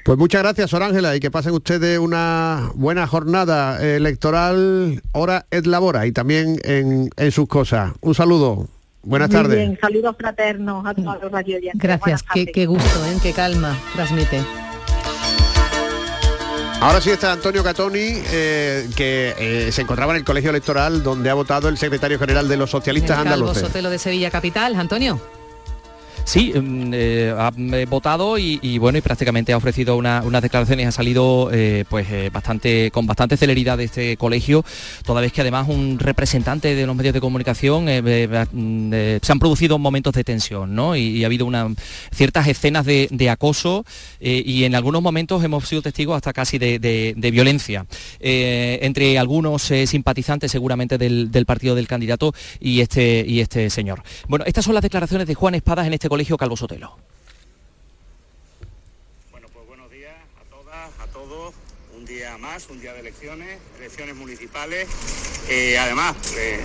Pues muchas gracias, Sor Ángela, y que pasen ustedes una buena jornada electoral, hora et labora, y también en, en sus cosas. Un saludo. Buenas Muy tardes. bien, saludos fraternos a todos los radio Gracias, qué, qué gusto, ¿eh? qué calma transmite. Ahora sí está Antonio Catoni, eh, que eh, se encontraba en el colegio electoral donde ha votado el secretario general de los socialistas el Calvo andaluces. Sotelo de Sevilla Capital, Antonio. Sí, mm, eh, ha eh, votado y, bueno, y prácticamente ha ofrecido una- unas declaraciones, ha salido eh, pues bastante con bastante celeridad de este colegio, toda vez que además un representante de los medios de comunicación mm, se han producido momentos de tensión, ¿no? Y, ha habido una, ciertas escenas de, acoso y en algunos momentos hemos sido testigos hasta casi de, violencia entre algunos simpatizantes seguramente del, del partido del candidato y este y este señor. Bueno, estas son las declaraciones de Juan Espadas en este colegio Calvo Sotelo. a todos un día más, un día de elecciones, elecciones municipales. Eh, además, eh,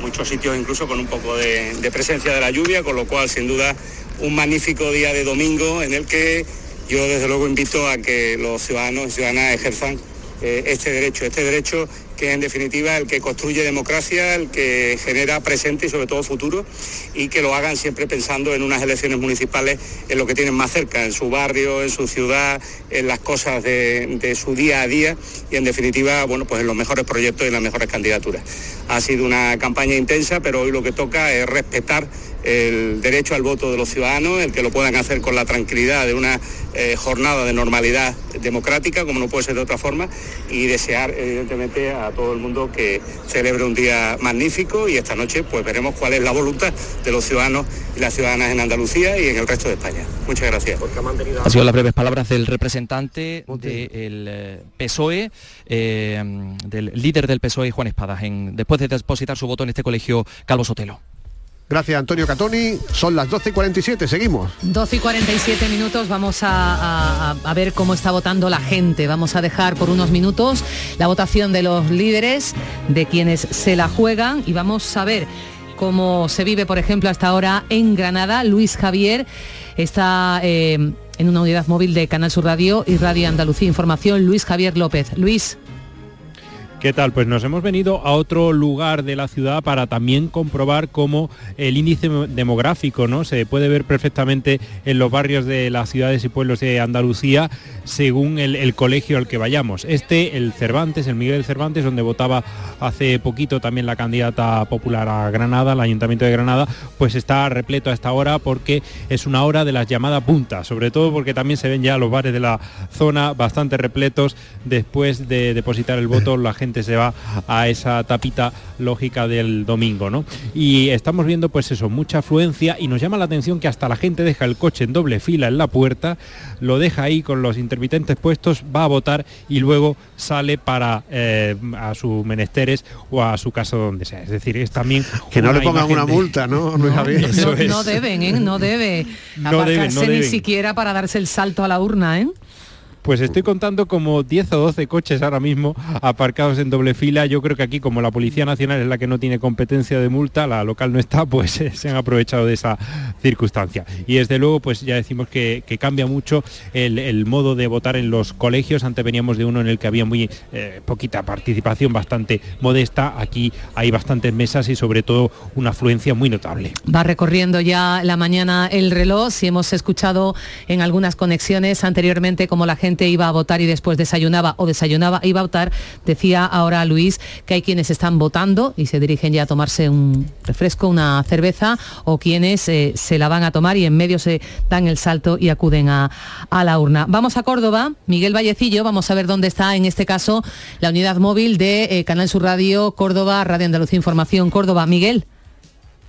muchos sitios incluso con un poco de, de presencia de la lluvia, con lo cual sin duda un magnífico día de domingo en el que yo desde luego invito a que los ciudadanos y ciudadanas ejerzan eh, este derecho, este derecho que en definitiva el que construye democracia, el que genera presente y sobre todo futuro y que lo hagan siempre pensando en unas elecciones municipales en lo que tienen más cerca, en su barrio, en su ciudad, en las cosas de, su día a día y en definitiva, bueno, pues en los mejores proyectos y las mejores candidaturas. Ha sido una campaña intensa, pero hoy lo que toca es respetar el derecho al voto de los ciudadanos, el que lo puedan hacer con la tranquilidad de una eh, jornada de normalidad democrática, como no puede ser de otra forma, y desear evidentemente a todo el mundo que celebre un día magnífico y esta noche pues veremos cuál es la voluntad de los ciudadanos y las ciudadanas en Andalucía y en el resto de España. Muchas gracias. Han sido las breves palabras del representante del eh, PSOE, eh, del líder del PSOE, Juan Espadas, en- después de depositar su voto en este colegio Calvo Sotelo. Gracias, Antonio Catoni. Son las 12 y 47, seguimos. 12 y 47 minutos, vamos a, ver cómo está votando la gente. Vamos a dejar por unos minutos la votación de los líderes, de quienes se la juegan y vamos a ver cómo se vive, por ejemplo, hasta ahora en Granada. Luis Javier está eh, en una unidad móvil de Canal Sur Radio y Radio Andalucía Información. Luis Javier López. Luis. ¿Qué tal? Pues nos hemos venido a otro lugar de la ciudad para también comprobar cómo el índice demográfico ¿no? se puede ver perfectamente en los barrios de las ciudades y pueblos de Andalucía según el, el colegio al que vayamos. Este, el Cervantes, el Miguel Cervantes, donde votaba hace poquito también la candidata popular a Granada, al Ayuntamiento de Granada, pues está repleto a esta hora porque es una hora de las llamadas puntas, sobre todo porque también se ven ya los bares de la zona bastante repletos después de depositar el voto, la gente se va a esa tapita lógica del domingo, ¿no? Y estamos viendo pues eso, mucha afluencia y nos llama la atención que hasta la gente deja el coche en doble fila en la puerta, lo deja ahí con los intermitentes puestos, va a votar y luego sale para eh, a sus menesteres o a su casa donde sea. Es decir, es también Que no le pongan una de- multa, ¿no? No, Eso es. no deben, ¿eh? No debe No aparcarse deben, no ni siquiera para darse el salto a la urna, ¿eh? Pues estoy contando como 10 o 12 coches ahora mismo aparcados en doble fila. Yo creo que aquí, como la Policía Nacional es la que no tiene competencia de multa, la local no está, pues eh, se han aprovechado de esa circunstancia. Y desde luego, pues ya decimos que, cambia mucho el, el, modo de votar en los colegios. Antes veníamos de uno en el que había muy eh, poquita participación, bastante modesta. Aquí hay bastantes mesas y sobre todo una afluencia muy notable. Va recorriendo ya la mañana el reloj. Si hemos escuchado en algunas conexiones anteriormente como la gente iba a votar y después desayunaba o desayunaba e iba a votar, decía ahora Luis que hay quienes están votando y se dirigen ya a tomarse un refresco, una cerveza o quienes eh, se la van a tomar y en medio se dan el salto y acuden a, a la urna. Vamos a Córdoba, Miguel Vallecillo, vamos a ver dónde está en este caso la unidad móvil de eh, Canal Sur Radio Córdoba, Radio Andalucía Información Córdoba. Miguel.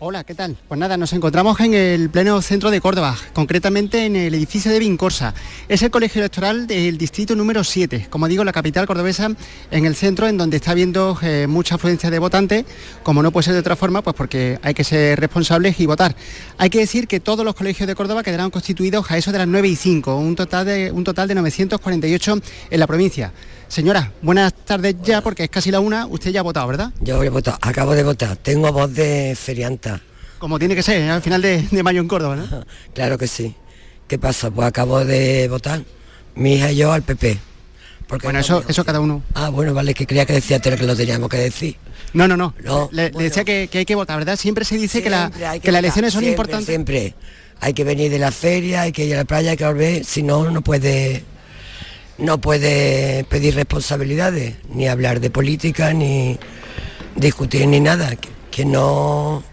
Hola, ¿qué tal? Pues nada, nos encontramos en el pleno centro de Córdoba, concretamente en el edificio de Vincorsa. Es el colegio electoral del distrito número 7, como digo, la capital cordobesa, en el centro, en donde está habiendo eh, mucha afluencia de votantes, como no puede ser de otra forma, pues porque hay que ser responsables y votar. Hay que decir que todos los colegios de Córdoba quedarán constituidos a eso de las 9 y 5, un total de, un total de 948 en la provincia. Señora, buenas tardes ya, porque es casi la una. Usted ya ha votado, ¿verdad? Yo he votado, acabo de votar. Tengo voz de ferianta. Como tiene que ser, ¿eh? al final de, de, mayo en Córdoba, ¿no? claro que sí. ¿Qué pasa? Pues acabo de votar. Mi hija y yo al PP. Porque bueno, eso, eso cada uno. Ah, bueno, vale, que creía que decía que lo teníamos que decir. No, no, no. no le, bueno. le, decía que, que, hay que votar, ¿verdad? Siempre se dice siempre que, la, que, que las elecciones son siempre, importantes. Siempre. Hay que venir de la feria, hay que ir a la playa, hay que volver. Si no, no puede no puede pedir responsabilidades, ni hablar de política, ni discutir ni nada. Quien no,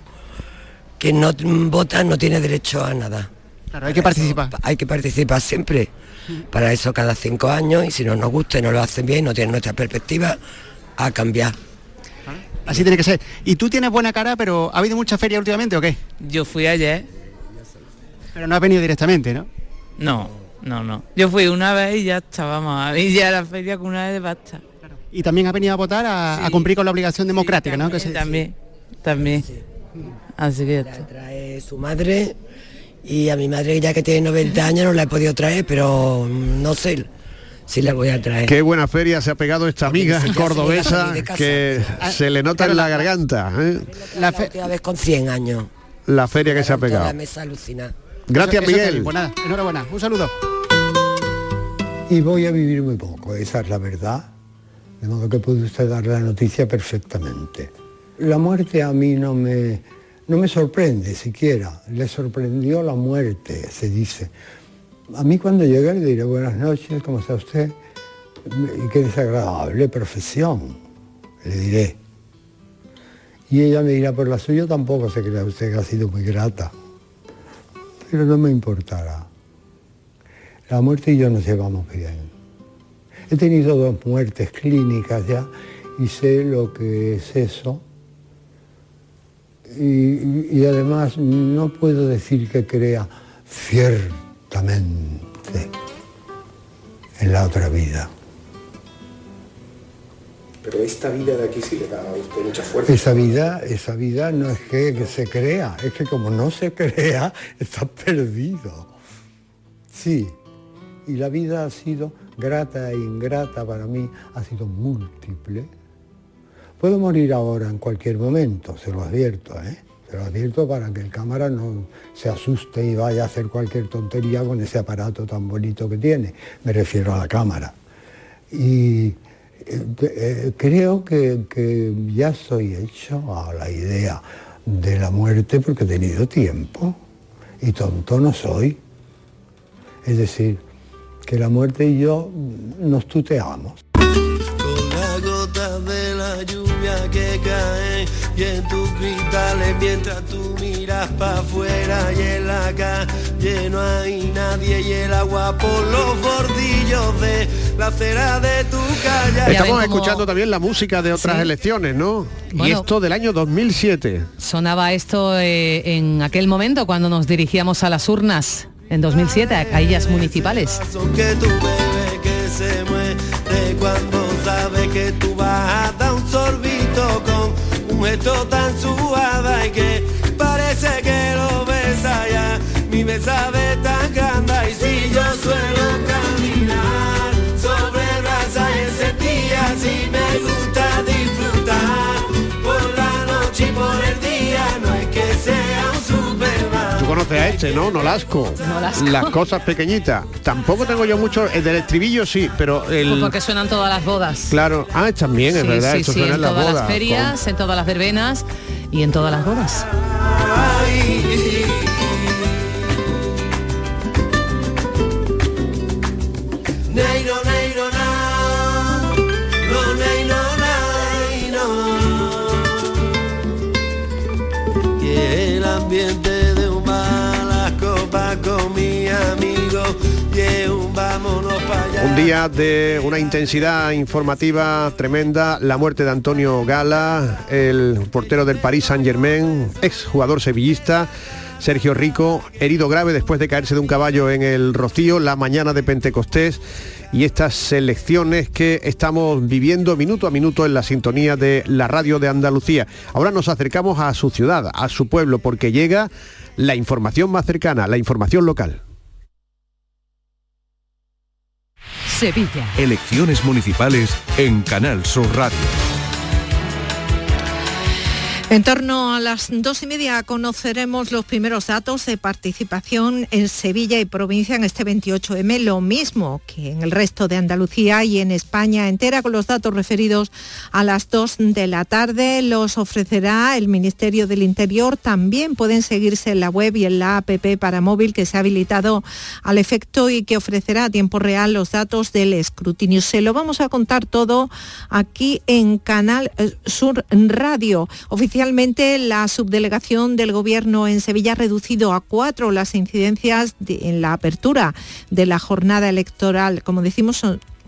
quien no vota no tiene derecho a nada. Claro, hay que participar. Eso, hay que participar siempre. Para eso cada cinco años y si no nos gusta y no lo hacen bien, no tienen nuestra perspectiva, a cambiar. Así tiene que ser. Y tú tienes buena cara, pero ¿ha habido mucha feria últimamente o qué? Yo fui ayer. Pero no has venido directamente, ¿no? No, no, no. Yo fui una vez y ya estábamos a mí ya la feria con una vez de basta. Claro. Y también ha venido a votar a, sí. a cumplir con la obligación democrática, sí, también, ¿no? Que se... También, también. Sí. Así que trae, trae su madre y a mi madre ya que tiene 90 años no la he podido traer, pero no sé si la voy a traer. Qué buena feria se ha pegado esta amiga cordobesa que se le nota en la garganta. ¿eh? La, fe... vez con 100 años. La feria que se ha pegado. La mesa alucina. Gracias, eso, Miguel. Eso nada, enhorabuena. Un saludo. Y voy a vivir muy poco, esa es la verdad. De modo que puede usted dar la noticia perfectamente. La muerte a mí no me, no me sorprende siquiera. Le sorprendió la muerte, se dice. A mí cuando llegue le diré buenas noches, ¿cómo está usted? Y qué desagradable profesión, le diré. Y ella me dirá, por la suya tampoco se crea usted que ha sido muy grata pero no me importará. La muerte y yo nos llevamos bien. He tenido dos muertes clínicas ya y sé lo que es eso. Y, y además no puedo decir que crea ciertamente en la otra vida. Pero esta vida de aquí sí le da a usted mucha fuerza. Esa vida, esa vida no es que, que, se crea, es que como no se crea, está perdido. Sí, y la vida ha sido grata e ingrata para mí, ha sido múltiple. Puedo morir ahora en cualquier momento, se lo advierto, ¿eh? Se lo advierto para que el cámara no se asuste y vaya a hacer cualquier tontería con ese aparato tan bonito que tiene. Me refiero a la cámara. Y eh, creo que, que, ya soy hecho a la idea de la muerte porque he tenido tiempo y tonto no soy. Es decir, que la muerte y yo nos tuteamos. Con la gota de la lluvia que cae y en tus cristales mientras tú miras para afuera y en la calle no hay nadie y el agua por los bordillos de la acera de tu calle. Estamos escuchando también la música de otras ¿Sí? elecciones, ¿no? Bueno, y esto del año 2007. Sonaba esto eh, en aquel momento cuando nos dirigíamos a las urnas en 2007, a caillas municipales. Que tú bebes, que se muere cuando sorbito con un gesto tan suave y que parece que lo besa ya. Mi besa de tan conoce a este, ¿no? Nolasco. Nolasco. Las cosas pequeñitas. Tampoco tengo yo mucho, el del estribillo sí, pero el... Pues porque suenan todas las bodas. Claro, ah, también, es Sí, verdad, sí, esto sí, suena en en las todas bodas. las ferias, en todas las verbenas y en todas las bodas. Un día de una intensidad informativa tremenda, la muerte de Antonio Gala, el portero del Paris Saint Germain, ex jugador sevillista. Sergio Rico, herido grave después de caerse de un caballo en el Rocío la mañana de Pentecostés y estas elecciones que estamos viviendo minuto a minuto en la sintonía de la radio de Andalucía. Ahora nos acercamos a su ciudad, a su pueblo, porque llega la información más cercana, la información local. Sevilla. Elecciones municipales en Canal Sur Radio. En torno a las dos y media conoceremos los primeros datos de participación en Sevilla y provincia en este 28M, lo mismo que en el resto de Andalucía y en España entera, con los datos referidos a las dos de la tarde. Los ofrecerá el Ministerio del Interior. También pueden seguirse en la web y en la APP para móvil que se ha habilitado al efecto y que ofrecerá a tiempo real los datos del escrutinio. Se lo vamos a contar todo aquí en Canal eh, Sur Radio. Oficialmente la subdelegación del Gobierno en Sevilla ha reducido a cuatro las incidencias de- en la apertura de la jornada electoral. Como decimos,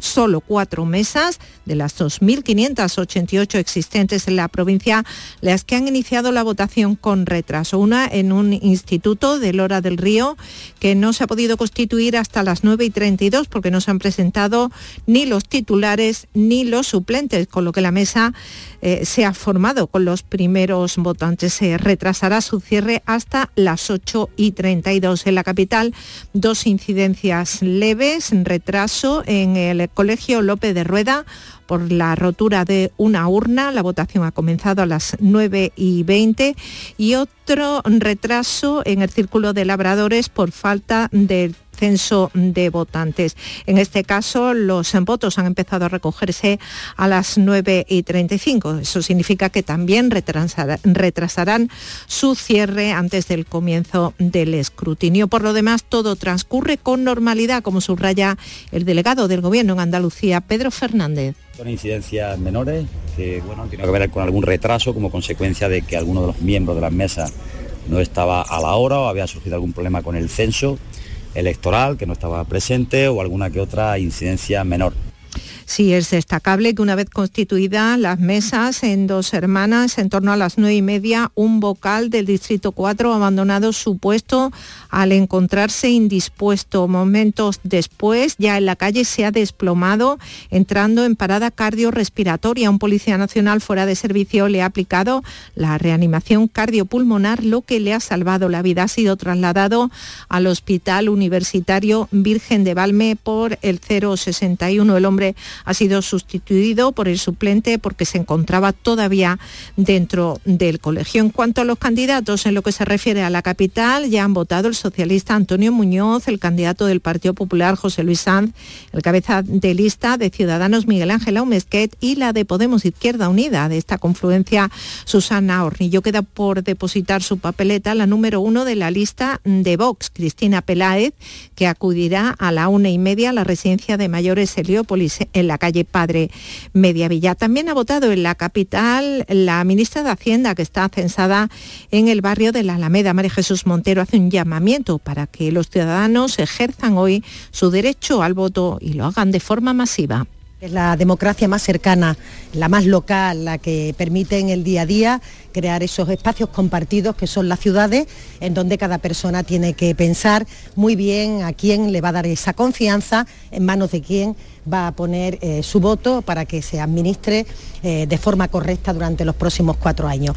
solo cuatro mesas de las 2.588 existentes en la provincia, las que han iniciado la votación con retraso. Una en un instituto de Lora del Río que no se ha podido constituir hasta las 9 y 32 porque no se han presentado ni los titulares ni los suplentes, con lo que la mesa eh, se ha formado con los primeros votantes. Se retrasará su cierre hasta las 8 y 32. En la capital, dos incidencias leves, retraso en el Colegio López de Rueda por la rotura de una urna. La votación ha comenzado a las 9 y 20 y otro retraso en el Círculo de Labradores por falta de censo de votantes. En este caso, los votos han empezado a recogerse a las 9 y 35. Eso significa que también retrasará- retrasarán su cierre antes del comienzo del escrutinio. Por lo demás, todo transcurre con normalidad, como subraya el delegado del Gobierno en Andalucía, Pedro Fernández. Son incidencias menores que bueno, tiene que ver con algún retraso como consecuencia de que alguno de los miembros de las mesas no estaba a la hora o había surgido algún problema con el censo electoral que no estaba presente o alguna que otra incidencia menor. Sí, es destacable que una vez constituidas las mesas en dos hermanas, en torno a las nueve y media, un vocal del Distrito 4 ha abandonado su puesto al encontrarse indispuesto. Momentos después, ya en la calle se ha desplomado, entrando en parada cardiorrespiratoria. Un policía nacional fuera de servicio le ha aplicado la reanimación cardiopulmonar, lo que le ha salvado la vida. Ha sido trasladado al Hospital Universitario Virgen de Valme por el 061. El hombre ha sido sustituido por el suplente porque se encontraba todavía dentro del colegio. En cuanto a los candidatos, en lo que se refiere a la capital, ya han votado el socialista Antonio Muñoz, el candidato del Partido Popular José Luis Sanz, el cabeza de lista de Ciudadanos Miguel Ángel Aumesquet y la de Podemos Izquierda Unida de esta confluencia Susana Hornillo. Queda por depositar su papeleta la número uno de la lista de Vox, Cristina Peláez, que acudirá a la una y media a la residencia de mayores Heliópolis en la calle Padre Mediavilla. También ha votado en la capital la ministra de Hacienda, que está censada en el barrio de la Alameda. María Jesús Montero hace un llamamiento para que los ciudadanos ejerzan hoy su derecho al voto y lo hagan de forma masiva. Es la democracia más cercana, la más local, la que permite en el día a día crear esos espacios compartidos que son las ciudades, en donde cada persona tiene que pensar muy bien a quién le va a dar esa confianza, en manos de quién va a poner eh, su voto para que se administre eh, de forma correcta durante los próximos cuatro años.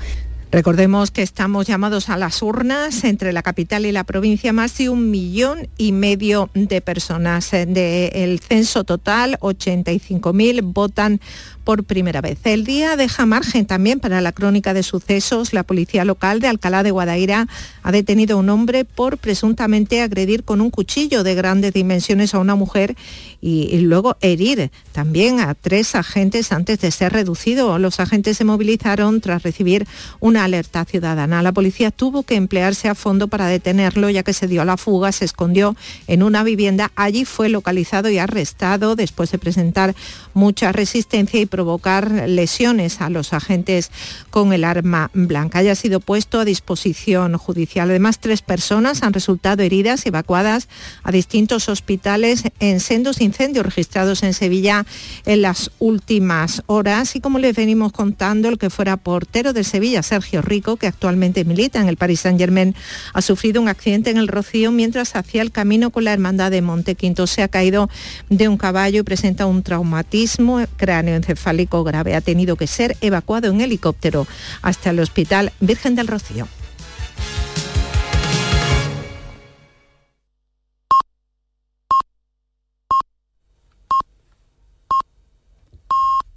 Recordemos que estamos llamados a las urnas entre la capital y la provincia, más de un millón y medio de personas. Del censo total, 85.000 votan por primera vez. El día deja margen también para la crónica de sucesos. La policía local de Alcalá de Guadaira ha detenido a un hombre por presuntamente agredir con un cuchillo de grandes dimensiones a una mujer y, y luego herir también a tres agentes antes de ser reducido. Los agentes se movilizaron tras recibir una alerta ciudadana. La policía tuvo que emplearse a fondo para detenerlo ya que se dio a la fuga, se escondió en una vivienda. Allí fue localizado y arrestado después de presentar mucha resistencia y provocar lesiones a los agentes con el arma blanca. Haya sido puesto a disposición judicial. Además, tres personas han resultado heridas y evacuadas a distintos hospitales en sendos incendios registrados en Sevilla en las últimas horas. Y como les venimos contando, el que fuera portero del Sevilla, Sergio Rico, que actualmente milita en el Paris Saint Germain, ha sufrido un accidente en el Rocío mientras hacía el camino con la hermandad de Montequinto. Se ha caído de un caballo y presenta un traumatismo cráneoencefálico grave. Ha tenido que ser evacuado en helicóptero hasta el Hospital Virgen del Rocío.